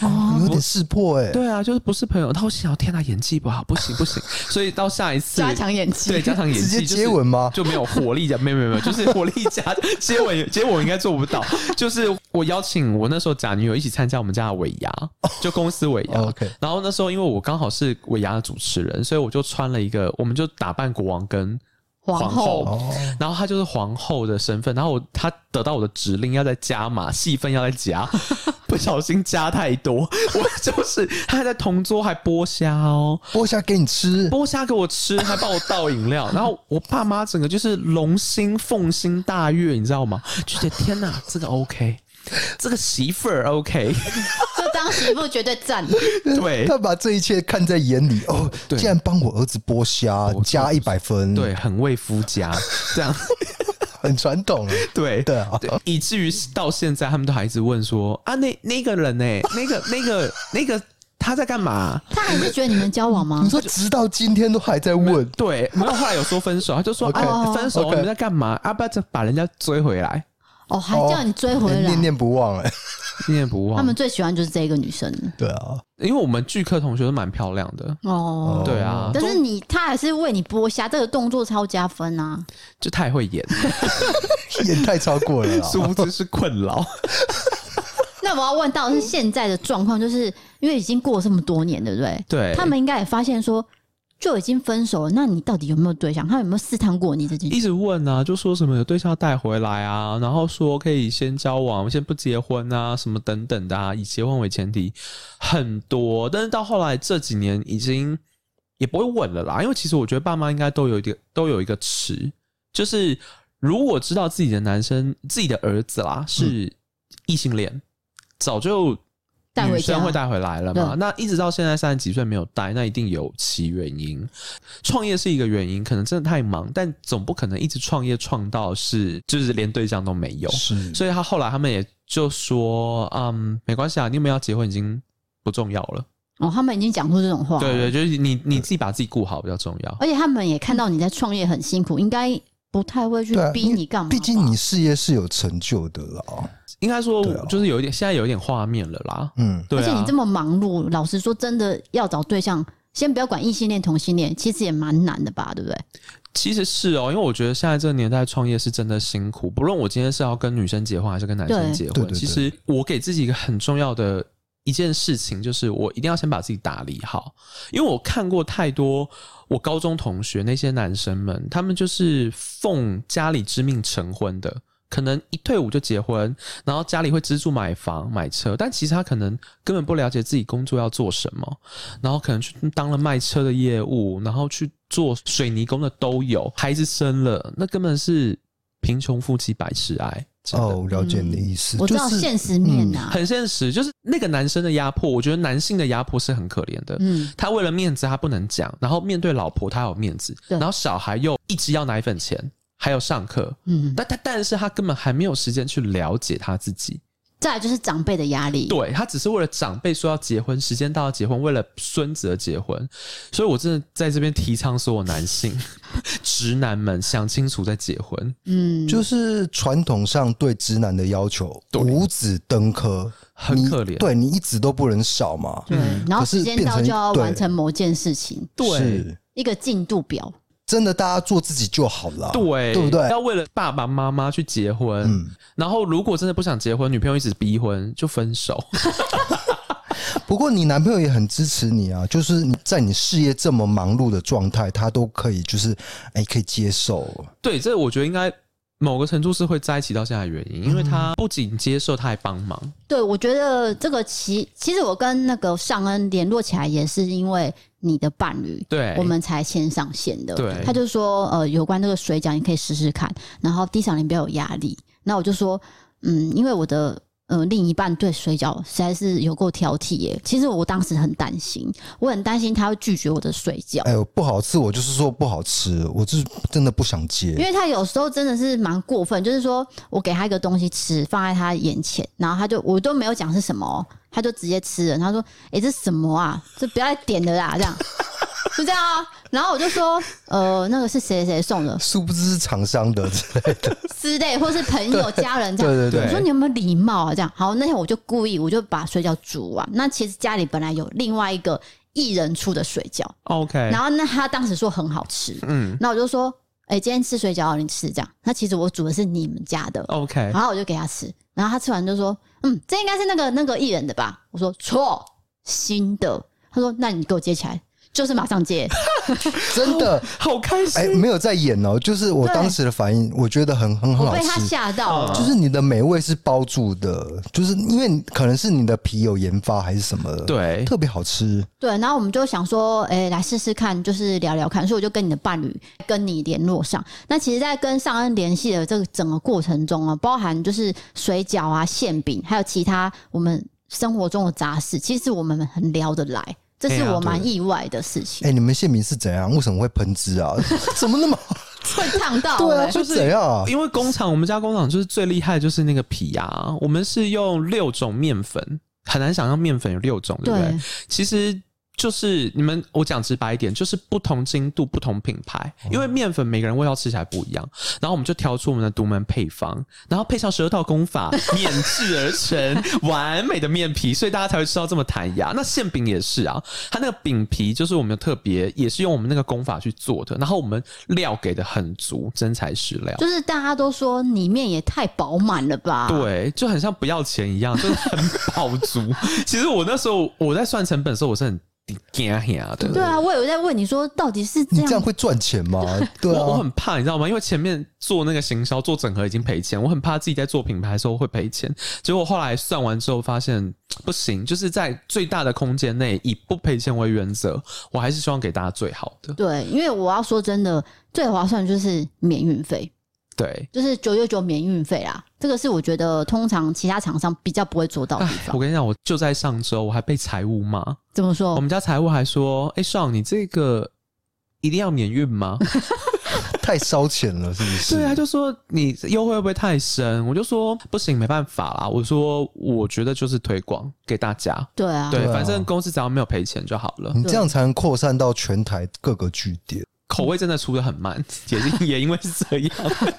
S2: 哦，有点识破哎、欸，
S4: 对啊，就是不是朋友。然后我想，天哪，演技不好，不行不行。[laughs] 所以到下一次
S3: 加强演技，
S4: 对，加强演技，
S2: 直接接吻吗？
S4: 就没有火力，没有没有没有，就是火力加接吻，[laughs] 接吻应该做不到。就是我邀请我那时候假女友一起参加我们家的尾牙，就公司尾牙。
S2: OK，
S4: 然后那时候因为我刚好是尾牙的主持人，所以我就穿了一个，我们就打扮国王跟。皇后，
S3: 皇后，
S4: 然后她就是皇后的身份，然后我她得到我的指令，要再加码戏份，要再加，不小心加太多，我就是她还在同桌还剥虾哦，
S2: 剥虾给你吃，
S4: 剥虾给我吃，还帮我倒饮料，[laughs] 然后我爸妈整个就是龙心凤心大悦，你知道吗？就觉得天哪，这个 OK。这个媳妇儿 OK，
S3: 这当媳妇绝对赞。[laughs]
S4: 对，
S2: 他把这一切看在眼里哦，竟然帮我儿子剥虾，加一百分，
S4: 对，很为夫家，[laughs] 这样
S2: 很传统。
S4: 对
S2: 对啊，
S4: 以至于到现在，他们都还一直问说啊，那那个人呢？那个那个那个他在干嘛？
S3: 他还是觉得你们交往吗？
S2: 你说直到今天都还在问？
S4: 对，没有后来有说分手，他就说啊，分手你们在干嘛？啊，不要把人家追回来。
S3: 哦，还叫你追回来，
S2: 念念不忘哎，
S4: 念念不忘。
S3: 他们最喜欢就是这个女生。
S2: 对啊，
S4: 因为我们剧课同学都蛮漂亮的
S3: 哦。
S4: 对啊，
S3: 但是你她还是为你剥虾，这个动作超加分啊！
S4: 就太会演，[laughs]
S2: 演太超过了，[laughs]
S4: 殊不知是困扰。[laughs]
S3: 那我要问到是现在的状况，就是因为已经过了这么多年，对不对？
S4: 对，
S3: 他们应该也发现说。就已经分手了，那你到底有没有对象？他有没有试探过你这件事？
S4: 一直问啊，就说什么有对象带回来啊，然后说可以先交往，先不结婚啊，什么等等的啊，以结婚为前提，很多。但是到后来这几年，已经也不会问了啦，因为其实我觉得爸妈应该都有一点，都有一个词，就是如果知道自己的男生、自己的儿子啦是异性恋，早就。女生会带回来了嘛？那一直到现在三十几岁没有带，那一定有其原因。创业是一个原因，可能真的太忙，但总不可能一直创业创到是就是连对象都没有。
S2: 是，
S4: 所以他后来他们也就说，嗯，没关系啊，你有没有要结婚已经不重要了。
S3: 哦，他们已经讲出这种
S4: 话。对对，就是你你自己把自己顾好比较重要。
S3: 而且他们也看到你在创业很辛苦，应该不太会去逼你干嘛。
S2: 毕竟你事业是有成就的了。
S4: 应该说，就是有一点，现在有一点画面了啦。
S2: 嗯，
S4: 对。
S3: 而且你这么忙碌，老实说，真的要找对象，先不要管异性恋、同性恋，其实也蛮难的吧？对不对？
S4: 其实是哦，因为我觉得现在这个年代创业是真的辛苦。不论我今天是要跟女生结婚还是跟男生结婚，其实我给自己一个很重要的一件事情，就是我一定要先把自己打理好。因为我看过太多我高中同学那些男生们，他们就是奉家里之命成婚的。可能一退伍就结婚，然后家里会资助买房买车，但其实他可能根本不了解自己工作要做什么，然后可能去当了卖车的业务，然后去做水泥工的都有，孩子生了，那根本是贫穷夫妻百事哀。
S2: 哦，了解你的意思，
S3: 嗯，我知道现实面呐，啊，
S4: 很现实，就是那个男生的压迫，我觉得男性的压迫是很可怜的。嗯，他为了面子他不能讲，然后面对老婆他有面子，然后小孩又一直要奶粉钱。还有上课，嗯，但他但是他根本还没有时间去了解他自己。
S3: 再来就是长辈的压力，
S4: 对，他只是为了长辈说要结婚，时间到要结婚，为了孙子而结婚。所以我真的在这边提倡所有男性 [laughs] 直男们想清楚再结婚。
S2: 嗯，就是传统上对直男的要求，五子登科，
S4: 很可怜。
S2: 对，你一子都不能少嘛。
S3: 对，然后时间到就要完成某件事情，
S4: 对，
S3: 一个进度表。
S2: 真的，大家做自己就好了，
S4: 对，
S2: 对不对？
S4: 要为了爸爸妈妈去结婚，嗯，然后如果真的不想结婚，女朋友一直逼婚，就分手。[laughs]
S2: 不过你男朋友也很支持你啊，就是你在你事业这么忙碌的状态，他都可以，就是哎，可以接受。
S4: 对，这我觉得应该。某个程度是会在一起到现在的原因，因为他不仅接受，他还帮忙。
S3: 对，我觉得这个其其实我跟那个尚恩联络起来也是因为你的伴侣，
S4: 对，
S3: 我们才先上线的。
S4: 对，
S3: 他就说呃，有关这个水饺你可以试试看，然后 D 嫂你不要有压力。那我就说嗯，因为我的呃，另一半对水饺实在是有够挑剔耶。其实我当时很担心，我很担心他会拒绝我的水饺。
S2: 哎呦，不好吃，我就是说不好吃，我就是真的不想接。
S3: 因为他有时候真的是蛮过分，就是说我给他一个东西吃，放在他眼前，然后他就我都没有讲是什么，他就直接吃了。他说：“哎、欸，这什么啊？这不要再点了啦！”这样。[laughs] 就这样啊，然后我就说，呃，那个是谁谁送的？
S2: 殊不知是厂商的之类的，
S3: 之类，或是朋友、家人这样。
S2: 对对对。
S3: 我说你有没有礼貌啊？这样。好，那天我就故意，我就把水饺煮完。那其实家里本来有另外一个一人出的水饺
S4: ，OK。
S3: 然后那他当时说很好吃，嗯。那我就说，哎、欸，今天吃水饺，你吃这样。那其实我煮的是你们家的
S4: ，OK。
S3: 然后我就给他吃，然后他吃完就说，嗯，这应该是那个那个艺人的吧？我说错，新的。他说，那你给我接起来。就是马上接，[laughs]
S2: 真的
S4: 好开心。
S2: 哎，没有在演哦，就是我当时的反应，我觉得很很很好吃。
S3: 被他吓到了，
S2: 就是你的美味是包住的，就是因为可能是你的皮有研发还是什么的，
S4: 对，
S2: 特别好吃。
S3: 对，然后我们就想说，哎，来试试看，就是聊聊看，所以我就跟你的伴侣跟你联络上。那其实，在跟尚恩联系的这个整个过程中啊，包含就是水饺啊、馅饼，还有其他我们生活中的杂事，其实我们很聊得来。这是我蛮意外的事情。
S2: 哎、欸，你们馅饼是怎样？为什么会喷汁啊？[laughs] 怎么那么
S3: 会烫到？
S2: 对啊，就是怎样？
S4: 因为工厂，我们家工厂就是最厉害，就是那个皮啊。我们是用六种面粉，很难想象面粉有六种，对不对？对其实。就是你们，我讲直白一点，就是不同精度、不同品牌，因为面粉每个人味道吃起来不一样，然后我们就挑出我们的独门配方，然后配上十二道功法，[laughs] 碾制而成完美的面皮，所以大家才会吃到这么弹牙。那馅饼也是啊，它那个饼皮就是我们的特别，也是用我们那个功法去做的，然后我们料给的很足，真材实料。
S3: 就是大家都说里面也太饱满了吧？
S4: 对，就很像不要钱一样，就是很饱足。[laughs] 其实我那时候我在算成本的时候，我是很。
S3: 对啊，我有在问你说，到底是这样？
S2: 你这样会赚钱吗？[laughs] 对啊，
S4: 我我很怕，你知道吗？因为前面做那个行销、做整合已经赔钱，我很怕自己在做品牌的时候会赔钱。结果后来算完之后发现不行，就是在最大的空间内以不赔钱为原则，我还是希望给大家最好的。
S3: 对，因为我要说真的，最划算就是免运费。
S4: 对，
S3: 就是九九九免运费啦，这个是我觉得通常其他厂商比较不会做到的地方。
S4: 我跟你讲，我就在上周，我还被财务骂。
S3: 怎么说？
S4: 我们家财务还说：“哎、欸，尚，你这个一定要免运吗？[laughs] [laughs]
S2: 太烧钱了，是不是？”
S4: 对啊，就说你优惠会不会太深？我就说不行，没办法啦。我说我觉得就是推广给大家。
S3: 对啊，
S4: 对，反正公司只要没有赔钱就好了。
S2: 你这样才能扩散到全台各个据点。
S4: 口味真的出的很慢，[laughs] 也是也因为是这样。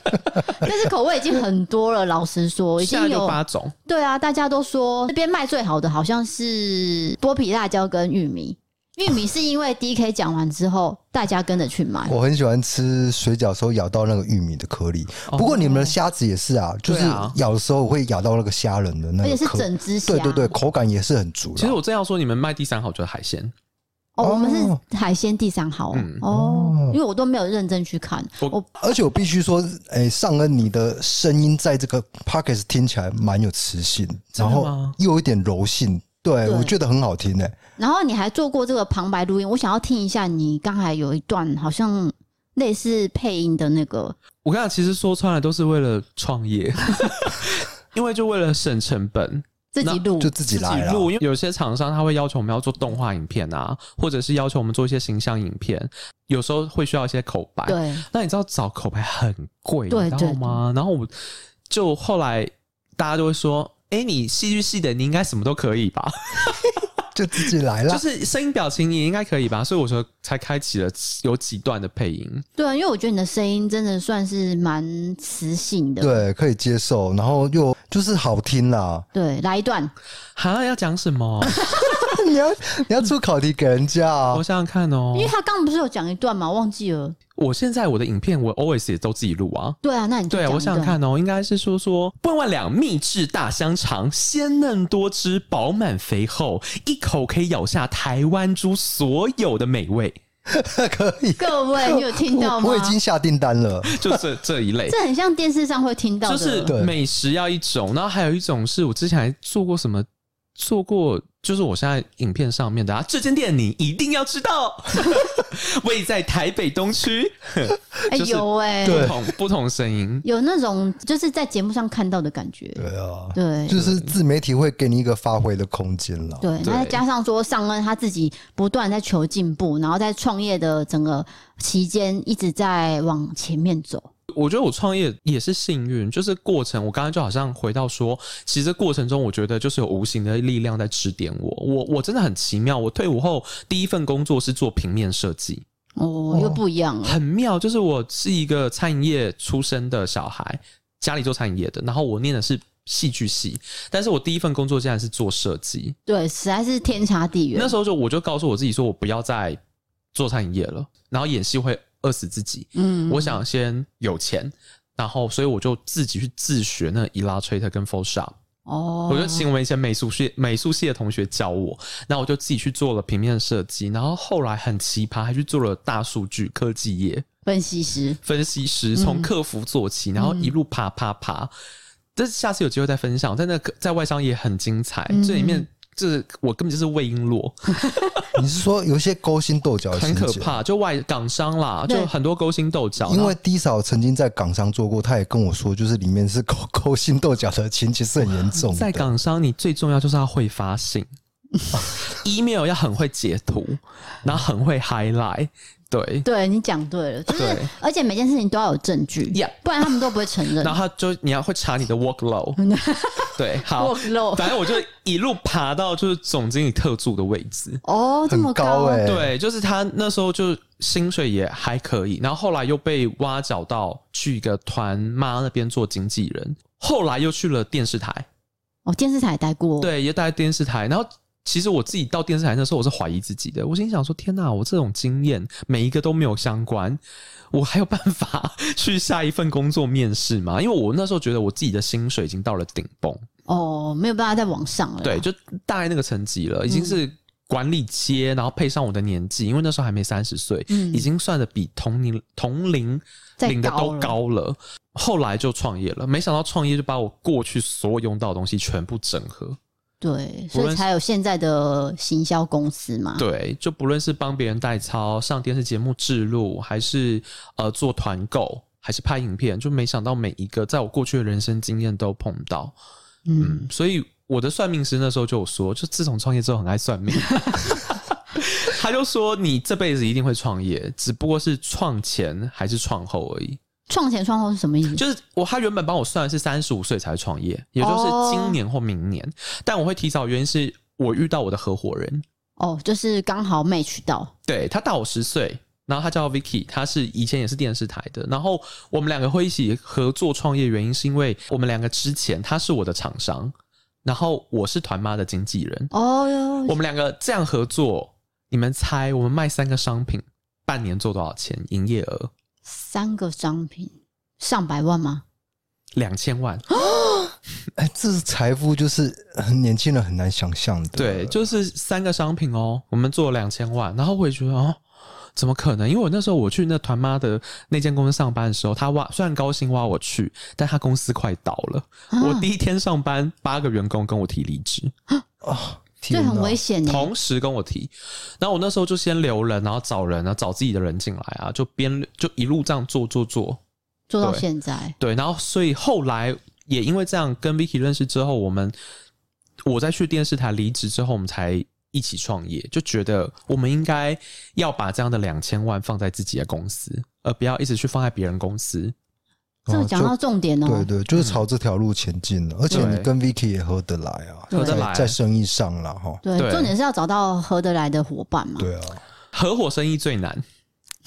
S4: [laughs]
S3: 但是口味已经很多了，老实说，[laughs] 已经有
S4: 八种。
S3: 对啊，大家都说这边卖最好的好像是剥皮辣椒跟玉米。玉米是因为 DK 讲完之后，大家跟着去买。
S2: 我很喜欢吃水饺时候咬到那个玉米的颗粒。不过你们的虾子也是啊，就是咬的时候会咬到那个虾仁的那个，
S3: 而且是整只虾。
S2: 对对对，口感也是很足。
S4: 其实我正要说，你们卖第三好就是海鲜。
S3: 哦，我们是海鲜第三号哦，嗯、哦，因为我都没有认真去看。我
S2: 而且我必须说，哎、欸，尚恩，你的声音在这个 Podcast 听起来蛮有磁性，然后又有一点柔性，对，对我觉得很好听诶。
S3: 然后你还做过这个旁白录音，我想要听一下你刚才有一段好像类似配音的那个。
S4: 我跟你讲，其实说穿了都是为了创业，[laughs] 因为就为了省成本。
S3: 自己录
S2: 就自己来录，
S4: 因为有些厂商他会要求我们要做动画影片啊，或者是要求我们做一些形象影片，有时候会需要一些口白。
S3: 对，
S4: 那你知道找口白很
S3: 贵，
S4: 你知道吗？然后我就后来大家就会说：“哎、欸，你戏剧系的，你应该什么都可以吧？” [laughs]
S2: 就自己来了，
S4: 就是声音表情也应该可以吧，所以我说才开启了有几段的配音。
S3: 对啊，因为我觉得你的声音真的算是蛮磁性的，
S2: 对，可以接受，然后又就是好听啦。
S3: 对，来一段，
S4: 哈，要讲什么？[laughs]
S2: 你要你要出考题给人家啊？
S4: 我想想看哦，
S3: 因为他刚刚不是有讲一段吗？忘记了。
S4: 我现在我的影片我 always 也都自己录啊。
S3: 对啊，那你
S4: 对，我想想看哦，应该是说说万万两秘制大香肠，鲜嫩多汁，饱满肥厚，一口可以咬下台湾猪所有的美味。
S2: 可以，
S3: 各位你有 [laughs] 听到吗？
S2: 我，我已经下订单了，[laughs] [laughs]
S4: 就这这一类，
S3: 这很像电视上会听到的，
S4: 就是美食要一种，然后还有一种是我之前还做过什么。做过，就是我现在影片上面的啊，这间店你一定要知道，[laughs] 位在台北东区。[laughs]
S3: 哎、欸，有哎、欸，
S4: 不同不同声音，
S3: 有那种就是在节目上看到的感觉。
S2: 对啊，
S3: 对，
S2: 就是自媒体会给你一个发挥的空间了。
S3: 对，那再加上说尚恩他自己不断在求进步，然后在创业的整个期间一直在往前面走。
S4: 我觉得我创业也是幸运，就是过程。我刚刚就好像回到说，其实过程中，我觉得就是有无形的力量在指点我。我我真的很奇妙。我退伍后第一份工作是做平面设计，
S3: 哦，又不一样了，
S4: 很妙。就是我是一个餐饮业出身的小孩，家里做餐饮业的，然后我念的是戏剧系，但是我第一份工作竟然是做设计，
S3: 对，实在是天差地远。
S4: 那时候就我就告诉我自己说，我不要再做餐饮业了，然后演戏会。饿死自己，嗯，我想先有钱，然后所以我就自己去自学那 Illustrator 跟 Photoshop，哦，我就请我们以前美术系美术系的同学教我，然后我就自己去做了平面设计，然后后来很奇葩，还去做了大数据科技业。
S3: 分析师，
S4: 分析师从客服做起，然后一路爬爬爬，但是下次有机会再分享，在那个在外商也很精彩，这里面。这我根本就是魏璎珞。[laughs]
S2: 你是说有一些勾心斗角，
S4: 很可怕？就外港商啦，就很多勾心斗角。
S2: 因为低嫂曾经在港商做过，他也跟我说，就是里面是勾 [laughs] 勾心斗角的情节是很严重。
S4: 在港商，你最重要就是要会发信，email 要很会截图，然后很会 highlight。对，
S3: 对你讲对了，就是而且每件事情都要有证据，yeah, 不然他们都不会承认。
S4: 然后他就你要会查你的 workload，[laughs] 对，好，workload，反正我就一路爬到就是总经理特助的位置。
S3: 哦，这么高哎、欸！
S4: 对，就是他那时候就薪水也还可以，然后后来又被挖角到去一个团妈那边做经纪人，后来又去了电视台。
S3: 哦，电视台待过，
S4: 对，也待电视台，然后。其实我自己到电视台那时候，我是怀疑自己的。我心想说：“天哪，我这种经验每一个都没有相关，我还有办法 [laughs] 去下一份工作面试吗？”因为我那时候觉得我自己的薪水已经到了顶峰，
S3: 哦，没有办法再往上了。
S4: 对，就大概那个层级了，已经是管理阶，然后配上我的年纪，因为那时候还没三十岁，已经算的比同龄同龄领的都高了。后来就创业了，没想到创业就把我过去所有用到的东西全部整合。
S3: 对，所以才有现在的行销公司嘛。
S4: 对，就不论是帮别人代操、上电视节目制录，还是呃做团购，还是拍影片，就没想到每一个在我过去的人生经验都碰到。嗯，嗯，所以我的算命师那时候就有说，就自从创业之后很爱算命，[laughs] 他就说你这辈子一定会创业，只不过是创前还是创后而已。
S3: 创前创后是什么意思？
S4: 就是我他原本帮我算的是三十五岁才创业，也就是今年或明年。哦、但我会提早，原因是我遇到我的合伙人。
S3: 哦，就是刚好 match 到。
S4: 对，他大我十岁，然后他叫 Vicky，他是以前也是电视台的。然后我们两个会一起合作创业，原因是因为我们两个之前他是我的厂商，然后我是团妈的经纪人。哦哟，我们两个这样合作，你们猜我们卖三个商品，半年做多少钱营业额？
S3: 三个商品上百万吗？
S4: 两千万 [gasps]
S2: 哎，这是财富，就是很年轻人很难想象的。
S4: 对，就是三个商品哦，我们做了两千万，然后我也觉得哦，怎么可能？因为我那时候我去那团妈的那间公司上班的时候，他挖虽然高薪挖我去，但他公司快倒了。啊、我第一天上班，八个员工跟我提离职
S3: 啊。这很危险。
S4: 同时跟我提，然后我那时候就先留人，然后找人然后，找自己的人进来啊，就边就一路这样做做做，
S3: 做到现在。
S4: 对，然后所以后来也因为这样跟 Vicky 认识之后，我们我在去电视台离职之后，我们才一起创业，就觉得我们应该要把这样的两千万放在自己的公司，而不要一直去放在别人公司。
S3: 这个讲到重点哦，
S2: 对对，就是朝这条路前进了，而且你跟 Vicky 也合得来啊，合得来，在生意上了哈。
S3: 对，重点是要找到合得来的伙伴嘛。
S2: 对啊，
S4: 合伙生意最难。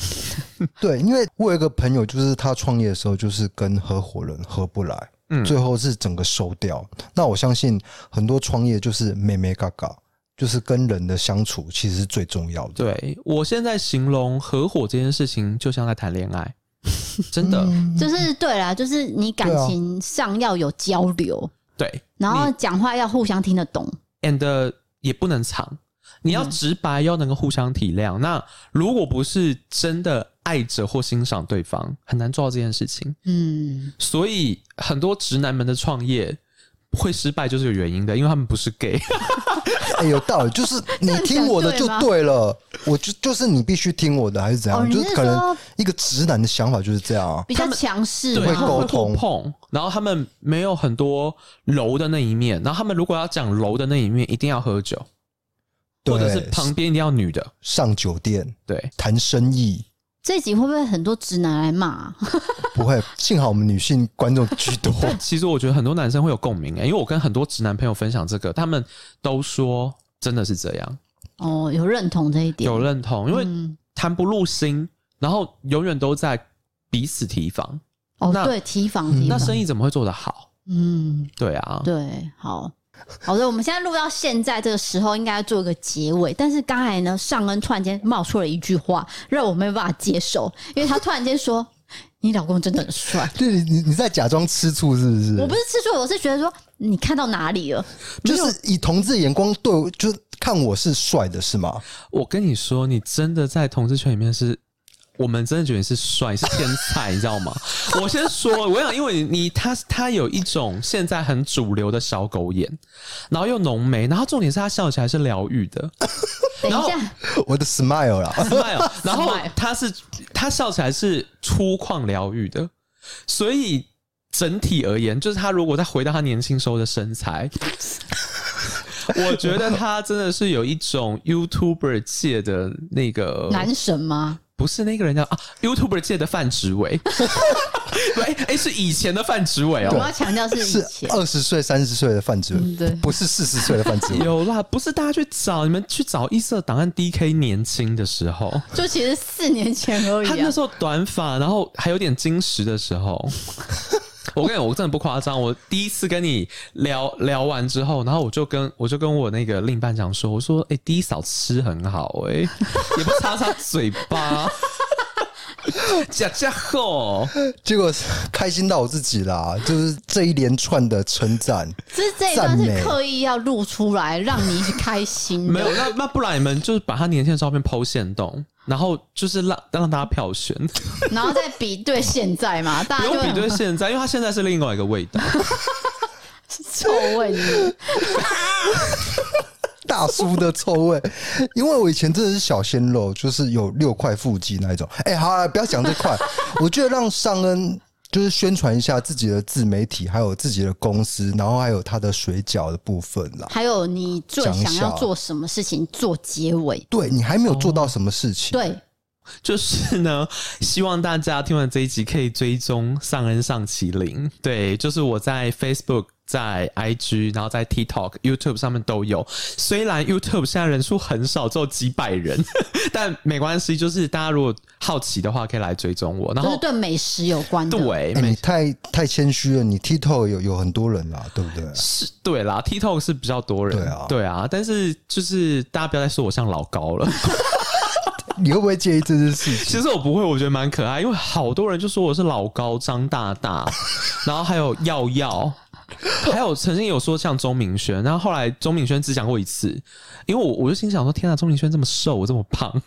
S4: [laughs]
S2: 对，因为我有一个朋友，就是他创业的时候，就是跟合伙人合不来，嗯，最后是整个收掉。那我相信很多创业就是妹妹嘎嘎，就是跟人的相处其实是最重要的。
S4: 对，我现在形容合伙这件事情，就像在谈恋爱。[laughs] 真的，
S3: 就是对啦，就是你感情上要有交流，
S4: 对，
S3: 然后讲话要互相听得懂
S4: ，and 也不能藏，你要直白，要能够互相体谅。那如果不是真的爱着或欣赏对方，很难做到这件事情。嗯，所以很多直男们的创业会失败就是有原因的，因为他们不是 gay。[laughs]
S2: 哎、欸，有道理，就是你听我的就对了，我就就是你必须听我的，还是怎样？
S3: 哦、
S2: 就是可能一个直男的想法就是这样，
S3: 比较强势，
S4: 对，
S2: 会沟通
S4: 碰，然后他们没有很多柔的那一面，然后他们如果要讲柔的那一面，一定要喝酒，或者是旁边一定要女的
S2: 上酒店，
S4: 对，
S2: 谈生意。
S3: 这一集会不会很多直男来骂、啊？[laughs]
S2: 不会，幸好我们女性观众居多。[laughs]
S4: 其实我觉得很多男生会有共鸣诶，因为我跟很多直男朋友分享这个，他们都说真的是这样。
S3: 哦，有认同这一点，
S4: 有认同，因为谈不入心，嗯、然后永远都在彼此提防。
S3: 哦，对，提防，提防，
S4: 那生意怎么会做得好？嗯，对啊，
S3: 对，好。好的，我们现在录到现在这个时候，应该要做一个结尾。但是刚才呢，尚恩突然间冒出了一句话，让我没有办法接受，因为他突然间说：“你老公真的很帅。[laughs] ”
S2: 对，你你在假装吃醋是不是？
S3: 我不是吃醋，我是觉得说你看到哪里了？
S2: 就是以同志眼光对，就看我是帅的是吗？
S4: 我跟你说，你真的在同志圈里面是。我们真的觉得你是帅，[laughs] 是天才，你知道吗？[laughs] 我先说，我想，因为你他他有一种现在很主流的小狗眼，然后又浓眉，然后重点是他笑起来是疗愈的。[laughs]
S3: 等一下，
S2: 我的 smile 啦
S4: ，smile，然后他是他笑起来是粗犷疗愈的，所以整体而言，就是他如果再回到他年轻时候的身材，我觉得他真的是有一种 YouTuber 界的那个
S3: 男神吗？
S4: 不是那个人叫啊，YouTuber 界的范植伟，[laughs] 哎哎，是以前的范植伟哦。
S3: 我要强调是以前
S2: 二十岁、三十岁的范植伟，
S3: 嗯，对，
S2: 不是四十岁的范植伟。
S4: 有啦，不是大家去找，你们去找异色档案，DK 年轻的时候，
S3: 就其实四年前而已，啊。
S4: 他那时候短发，然后还有点金石的时候。我跟你讲，我真的不夸张。我第一次跟你聊聊完之后，然后我就跟我就跟我那个另一半讲说，我说：“哎、欸，第一嫂吃很好，欸，哎，也不擦擦嘴巴，[laughs] 假假吼。”
S2: 结果开心到我自己啦，就是这一连串的称赞，
S3: 就是这一段是刻意要录出来让你开心。
S4: 没有，那那不然你们就是把他年轻的照片 PO 限动。然后就是让让大家票选，
S3: 然后再比对现在嘛，[laughs] 大家就
S4: 不用比对现在，因为他现在是另外一个味道，[laughs]
S3: 臭味是
S2: 大叔的臭味。[laughs] 因为我以前真的是小鲜肉，就是有六块腹肌那一种。哎，好啊，不要讲这块，[laughs] 我觉得让尚恩。就是宣传一下自己的自媒体，还有自己的公司，然后还有他的水饺的部分啦。
S3: 还有你最想要做什么事情做结尾？
S2: 对，你还没有做到什么事情？
S3: 哦、对，
S4: 就是呢，希望大家听完这一集可以追踪尚恩尚麒麟。对，就是我在 Facebook。在 IG，然后在 TikTok、YouTube 上面都有。虽然 YouTube 现在人数很少，只有几百人，[laughs] 但没关系。就是大家如果好奇的话，可以来追踪我。然后
S3: 就是对美食有关的。
S4: 对，
S2: 欸、你太太谦虚了。你 TikTok 有有很多人啦，对不对？
S4: 是，对啦，TikTok 是比较多人。
S2: 对啊，
S4: 对啊。但是就是大家不要再说我像老高了。[laughs]
S2: 你会不会介意这件事情？
S4: 其实我不会，我觉得蛮可爱，因为好多人就说我是老高张大大，然后还有耀耀。[laughs] 还有曾经有说像钟明轩，然后后来钟明轩只讲过一次，因为我我就心想说，天啊，钟明轩这么瘦，我这么胖，[laughs]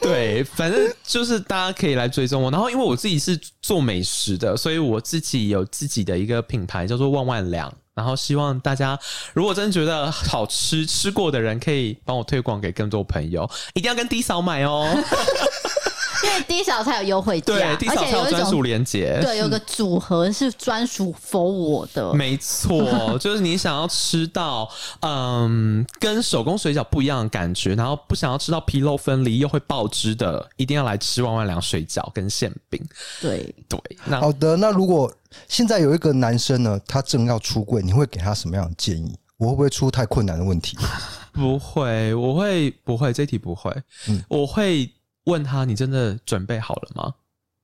S4: 对，反正就是大家可以来追踪我。然后因为我自己是做美食的，所以我自己有自己的一个品牌叫做万万良。然后希望大家如果真的觉得好吃，吃过的人可以帮我推广给更多朋友，一定要跟低嫂买哦。[laughs]
S3: 因为 D 嫂才有优惠价，
S4: 对，D 嫂才有专属连结，
S3: 对，有个组合是专属 for 我的，
S4: 没错，就是你想要吃到嗯跟手工水饺不一样的感觉，然后不想要吃到皮肉分离又会爆汁的，一定要来吃万万良水饺跟馅饼。
S3: 对
S4: 对，那
S2: 好的，那如果现在有一个男生呢，他正要出柜，你会给他什么样的建议？我会不会出太困难的问题？[laughs]
S4: 不会，我会不会这题不会，嗯，我会。问他：“你真的准备好了吗？”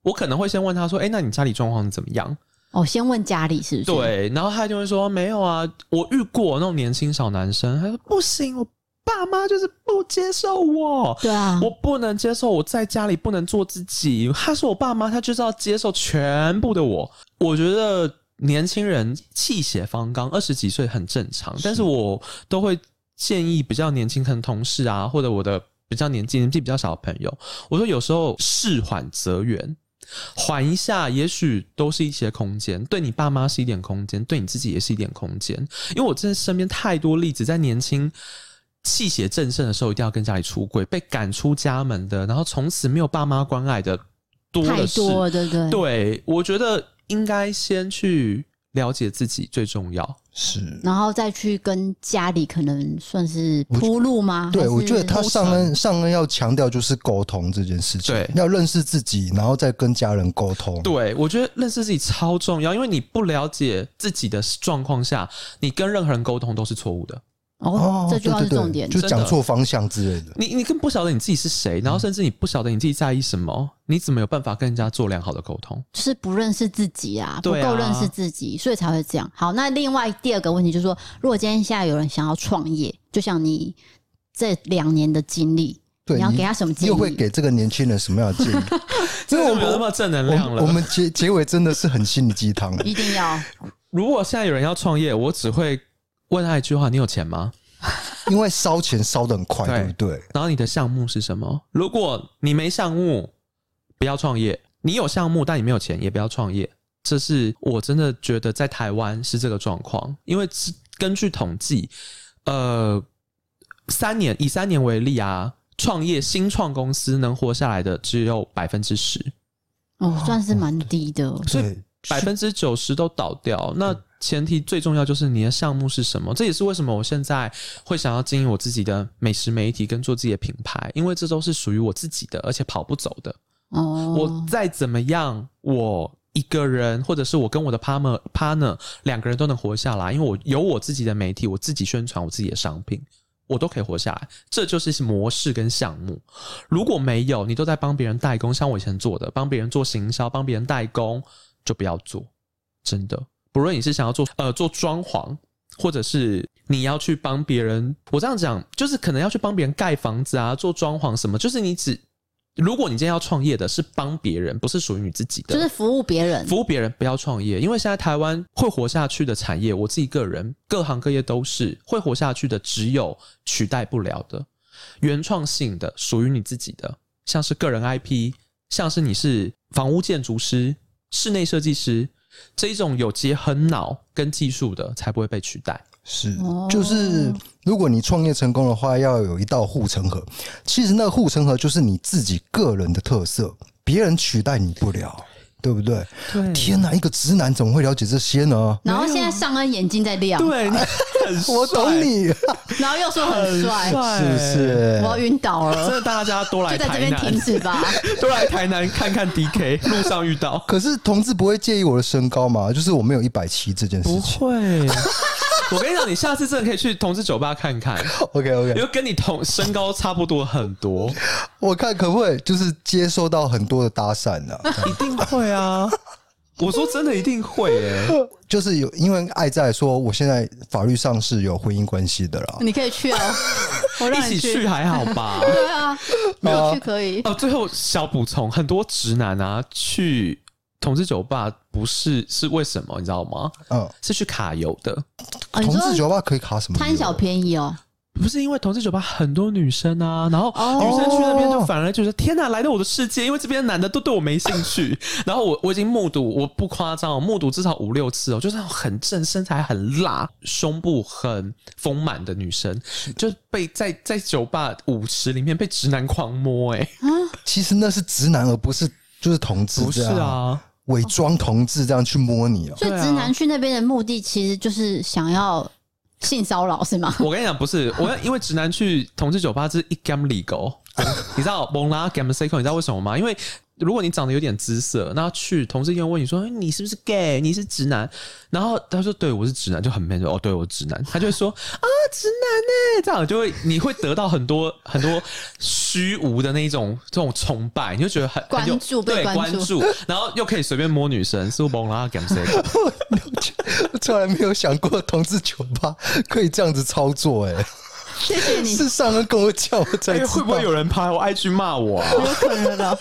S4: 我可能会先问他说：“哎，那你家里状况怎么样？”
S3: 哦，先问家里是不是？
S4: 对，然后他就会说：“没有啊，我遇过那种年轻小男生。”他说：“不行，我爸妈就是不接受我。
S3: 对啊，
S4: 我不能接受我在家里不能做自己。他说我爸妈，他就是要接受全部的我。我觉得年轻人气血方刚，二十几岁很正常，但是我都会建议比较年轻可能同事啊，或者我的。比较年纪年纪比较小的朋友，我说有时候事缓则圆，缓一下，也许都是一些空间，对你爸妈是一点空间，对你自己也是一点空间。因为我真的身边太多例子，在年轻气血正盛的时候，一定要跟家里出柜，被赶出家门的，然后从此没有爸妈关爱的多的是。
S3: 太多，对对。
S4: 对，我觉得应该先去。了解自己最重要，
S2: 是，
S3: 然后再去跟家里可能算是铺路吗？
S2: 对，我觉得他上恩上恩要强调就是沟通这件事情，
S4: 对，
S2: 要认识自己，然后再跟家人沟通。
S4: 对，我觉得认识自己超重要，因为你不了解自己的状况下，你跟任何人沟通都是错误的。
S3: 哦，这句话是重点，
S2: 就讲错方向之类的。
S4: 你你更不晓得你自己是谁，然后甚至你不晓得你自己在意什么，你怎么有办法跟人家做良好的沟通？
S3: 就是不认识自己啊，不够认识自己，所以才会这样。好，那另外第二个问题就是说，如果今天现在有人想要创业，就像你这两年的经历，你要给他什么建议？
S2: 又会给这个年轻人什么样的建议？[laughs]
S4: 因为我们那么正能量了，
S2: 我们结结尾真的是很心灵鸡汤。[laughs]
S3: 一定要。
S4: 如果现在有人要创业，我只会。问他一句话：你有钱吗？[laughs]
S2: 因为烧钱烧得很快，对不对？
S4: 然后你的项目是什么？如果你没项目，不要创业；你有项目，但你没有钱，也不要创业。这是我真的觉得在台湾是这个状况。因为根据统计，呃，三年以三年为例啊，创业新创公司能活下来的只有百分之十，
S3: 哦，算是蛮低的。
S4: 所以百分之九十都倒掉。那前提最重要就是你的项目是什么，这也是为什么我现在会想要经营我自己的美食媒体跟做自己的品牌，因为这都是属于我自己的，而且跑不走的。哦，我再怎么样，我一个人或者是我跟我的 partner partner 两个人都能活下来，因为我有我自己的媒体，我自己宣传我自己的商品，我都可以活下来。这就是模式跟项目。如果没有，你都在帮别人代工，像我以前做的，帮别人做行销，帮别人代工，就不要做，真的。不论你是想要做呃做装潢，或者是你要去帮别人，我这样讲就是可能要去帮别人盖房子啊，做装潢什么，就是你只如果你今天要创业的是帮别人，不是属于你自己的，
S3: 就是服务别人，
S4: 服务别人不要创业，因为现在台湾会活下去的产业，我自己个人各行各业都是会活下去的，只有取代不了的原创性的属于你自己的，像是个人 IP，像是你是房屋建筑师、室内设计师。这一种有结合脑跟技术的，才不会被取代。
S2: 是，就是如果你创业成功的话，要有一道护城河。其实那个护城河就是你自己个人的特色，别人取代你不了。对不对？
S4: 对，
S2: 天哪，一个直男怎么会了解这些呢？
S3: 然后现在尚恩眼睛在亮，
S4: 对，[laughs]
S2: 我懂你。[laughs]
S3: 然后又说很帅，
S2: 是不是？
S3: 我要晕倒了。
S4: 真的，大家都来台南，
S3: 就在这边停止吧。[laughs]
S4: 都来台南看看 DK，路上遇到。
S2: 可是同志不会介意我的身高吗？就是我没有一百七这件事情。
S4: 不会。我跟你讲，你下次真的可以去同志酒吧看看。[laughs]
S2: OK OK，
S4: 因为跟你同身高差不多很多，
S2: 我看可不可以就是接受到很多的搭讪呢？
S4: 一定会啊！我说真的，一定会诶、欸。
S2: 就是有因为爱在说，我现在法律上是有婚姻关系的啦。
S3: 你可以去啊，[laughs] 我让你去
S4: 一起去还好吧？[laughs]
S3: 对啊，没有去可以。
S4: 哦，最后小补充，很多直男啊去。同志酒吧不是是为什么你知道吗？嗯，是去卡油的。
S2: 同志酒吧可以卡什么？
S3: 贪小便宜哦。
S4: 不是因为同志酒吧很多女生啊，然后女生去那边就反而就是天哪，来到我的世界，因为这边的男的都对我没兴趣。[laughs] 然后我我已经目睹，我不夸张，我目睹至少五六次哦，就是那种很正、身材很辣、胸部很丰满的女生，就被在在酒吧舞池里面被直男狂摸。哎，
S2: 其实那是直男，而不是就是同志，
S4: 不是啊。
S2: 伪装同志这样去摸你哦，
S3: 所以直男去那边的目的其实就是想要性骚扰是吗？
S4: 我跟你讲，不是，我要因为直男去同志酒吧是一 gam legal，[laughs] 你知道蒙拉 gam cycle，你知道为什么吗？因为。如果你长得有点姿色，那去同事医院问你说：“你是不是 gay？你是直男？”然后他说：“对，我是直男。”就很 man 说：“哦，对，我是直男。”他就会说：“啊，直男呢？”这样就会你会得到很多 [laughs] 很多虚无的那一种这种崇拜，你就觉得很
S3: 关注，
S4: 对
S3: 被关注，
S4: 然后又可以随便摸女生，是不是？[laughs] 然后 gam cycle，
S2: 我从来没有想过同志酒吧可以这样子操作，欸，哎。
S3: 谢谢你。
S2: 是上恩跟我讲，我才知道。
S4: 会不会有人拍我 IG 骂我啊？
S3: 有可能的。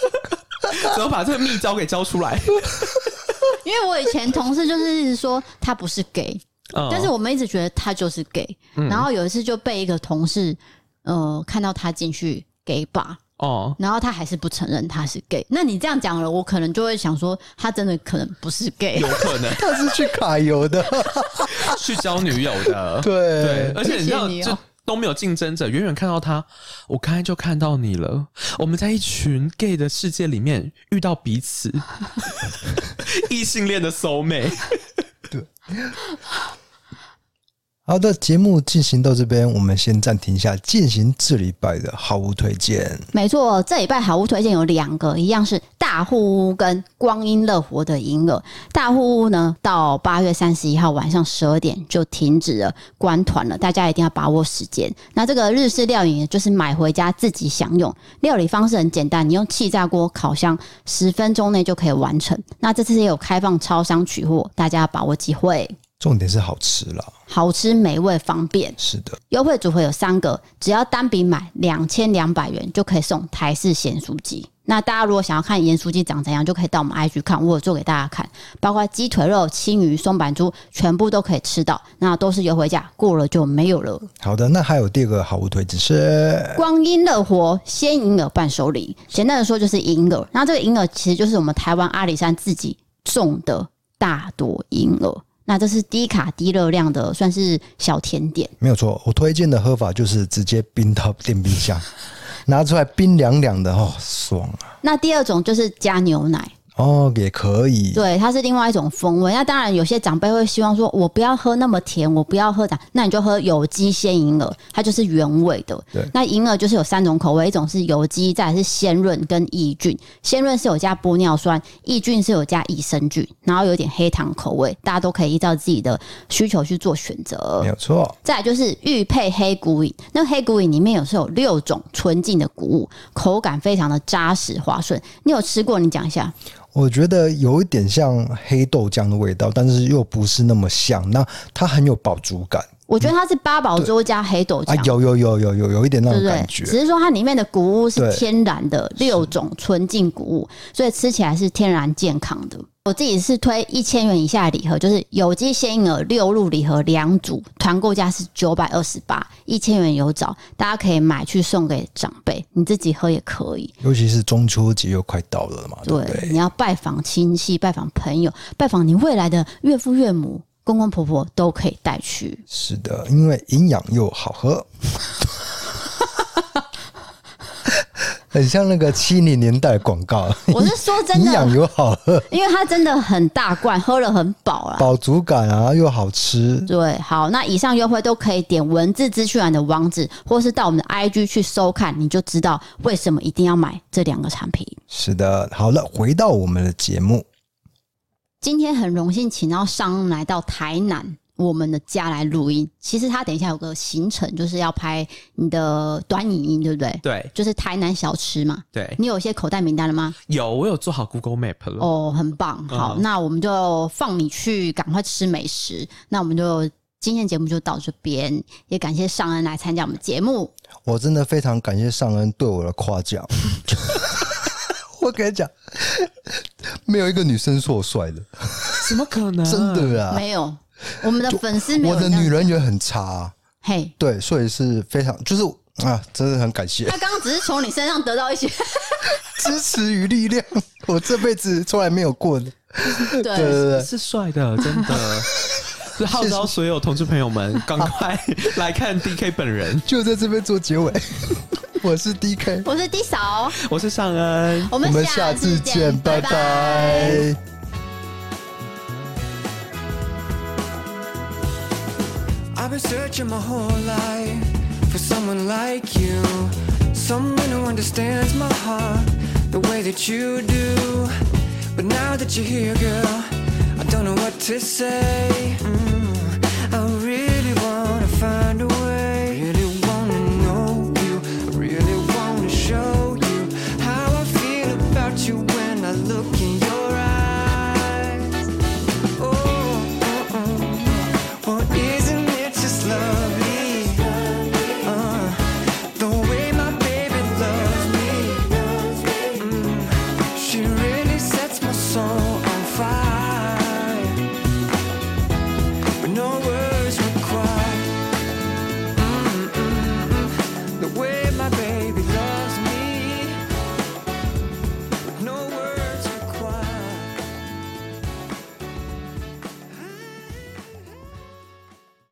S3: [laughs]
S4: 怎么把这个秘招给交出来？
S3: 因为我以前同事就是一直说他不是 gay，嗯，但是我们一直觉得他就是 gay。然后有一次就被一个同事呃看到他进去 gay bar，哦，然后他还是不承认他是 gay。那你这样讲了，我可能就会想说，他真的可能不是 gay，
S4: 有可能 [laughs]
S2: 他是去卡油的，[laughs]
S4: 去交女友的。
S2: 对
S4: 对，而且你知道，就都没有竞争者，远远看到他，我刚才就看到你了。我们在一群 gay 的世界里面遇到彼此，[laughs] 异性恋的 soul mate。对。
S2: 好的，节目进行到这边，我们先暂停一下，进行这礼拜的好物推荐。
S3: 没错，这礼拜好物推荐有两个，一样是大户屋跟光阴乐活的银耳。大户屋呢，到八月三十一号晚上十二点就停止了关团了，大家一定要把握时间。那这个日式料理就是买回家自己享用，料理方式很简单，你用气炸锅烤箱，十分钟内就可以完成。那这次也有开放超商取货，大家把握机会。
S2: 重点是好吃啦，
S3: 好吃、美味、方便。
S2: 是的，
S3: 优惠组合有三个，只要单笔买两千两百元就可以送台式咸酥鸡。那大家如果想要看盐酥鸡长怎样，就可以到我们 IG 看，我有做给大家看，包括鸡腿肉、青鱼、松板猪，全部都可以吃到。那都是优惠价，过了就没有了。
S2: 好的，那还有第二个好物推荐是
S3: 光阴乐活鲜银耳伴手礼。简单的说就是银耳，那这个银耳其实就是我们台湾阿里山自己种的大朵银耳。那这是低卡低热量的，算是小甜点。
S2: 没有错，我推荐的喝法就是直接冰到电冰箱，拿出来冰凉凉的哦，爽啊！
S3: 那第二种就是加牛奶。
S2: 哦，也可以。
S3: 对，它是另外一种风味。那当然，有些长辈会希望说，我不要喝那么甜，我不要喝糖，那你就喝有机鲜银耳，它就是原味的。
S2: 对，
S3: 那银耳就是有三种口味，一种是有机，再来是鲜润跟抑菌。鲜润是有加玻尿酸，抑菌是有加益生菌，然后有点黑糖口味，大家都可以依照自己的需求去做选择。
S2: 没有错。
S3: 再来就是玉佩黑谷饮，那黑谷饮里面有是有六种纯净的谷物，口感非常的扎实滑顺。你有吃过？你讲一下。
S2: 我觉得有一点像黑豆浆的味道，但是又不是那么像。那它很有饱足感。
S3: 我觉得它是八宝粥加黑豆浆。
S2: 啊，有有有有有有一点那种感觉。
S3: 只是说它里面的谷物是天然的六种纯净谷物，所以吃起来是天然健康的。我自己是推一千元以下的礼盒，就是有机鲜银耳六入礼盒两组，团购价是九百二十八，一千元有找，大家可以买去送给长辈，你自己喝也可以。
S2: 尤其是中秋节又快到了嘛，对，对，
S3: 你要拜访亲戚、拜访朋友、拜访你未来的岳父岳母、公公婆婆都可以带去。
S2: 是的，因为营养又好喝。[laughs] 很像那个七零年代广告。
S3: 我是说真的，
S2: 营养又好喝，
S3: 因为它真的很大罐，喝了很饱啊，
S2: 饱足感啊，又好吃。
S3: 对，好，那以上优惠都可以点文字资讯栏的网址，或是到我们的 IG 去收看，你就知道为什么一定要买这两个产品。
S2: 是的，好了，回到我们的节目，
S3: 今天很荣幸请到尚恩来到台南。我们的家来录音，其实他等一下有个行程，就是要拍你的短影音，对不对？
S4: 对，
S3: 就是台南小吃嘛。
S4: 对，
S3: 你有一些口袋名单了吗？
S4: 有，我有做好 Google Map 了。
S3: 哦，很棒。好，嗯、那我们就放你去赶快吃美食。那我们就今天节目就到这边，也感谢尚恩来参加我们节目。
S2: 我真的非常感谢尚恩对我的夸奖。[laughs] 我跟你讲，没有一个女生说我帅的，
S4: 怎么可能？
S2: 真的啊，
S3: 没有。我们的粉丝，
S2: 我的女人缘很差，啊，
S3: 嘿，
S2: 对，所以是非常，就是啊，真的很感谢。
S3: 他刚刚只是从你身上得到一些 [laughs] [laughs]
S2: 支持与力量，我这辈子从来没有过的。
S3: 对对对，
S4: 是帅的，真的。[laughs] 是号召所有同志朋友们，赶快来看 DK 本人，
S2: 就在这边做结尾。我是 DK，
S3: 我是 D 嫂，
S4: 我是尚恩，
S3: 我们下次见，拜拜。I've been searching my whole life for someone like you, someone who understands my heart the way that you do. But now that you're here, girl, I don't know what to say. Mm. find a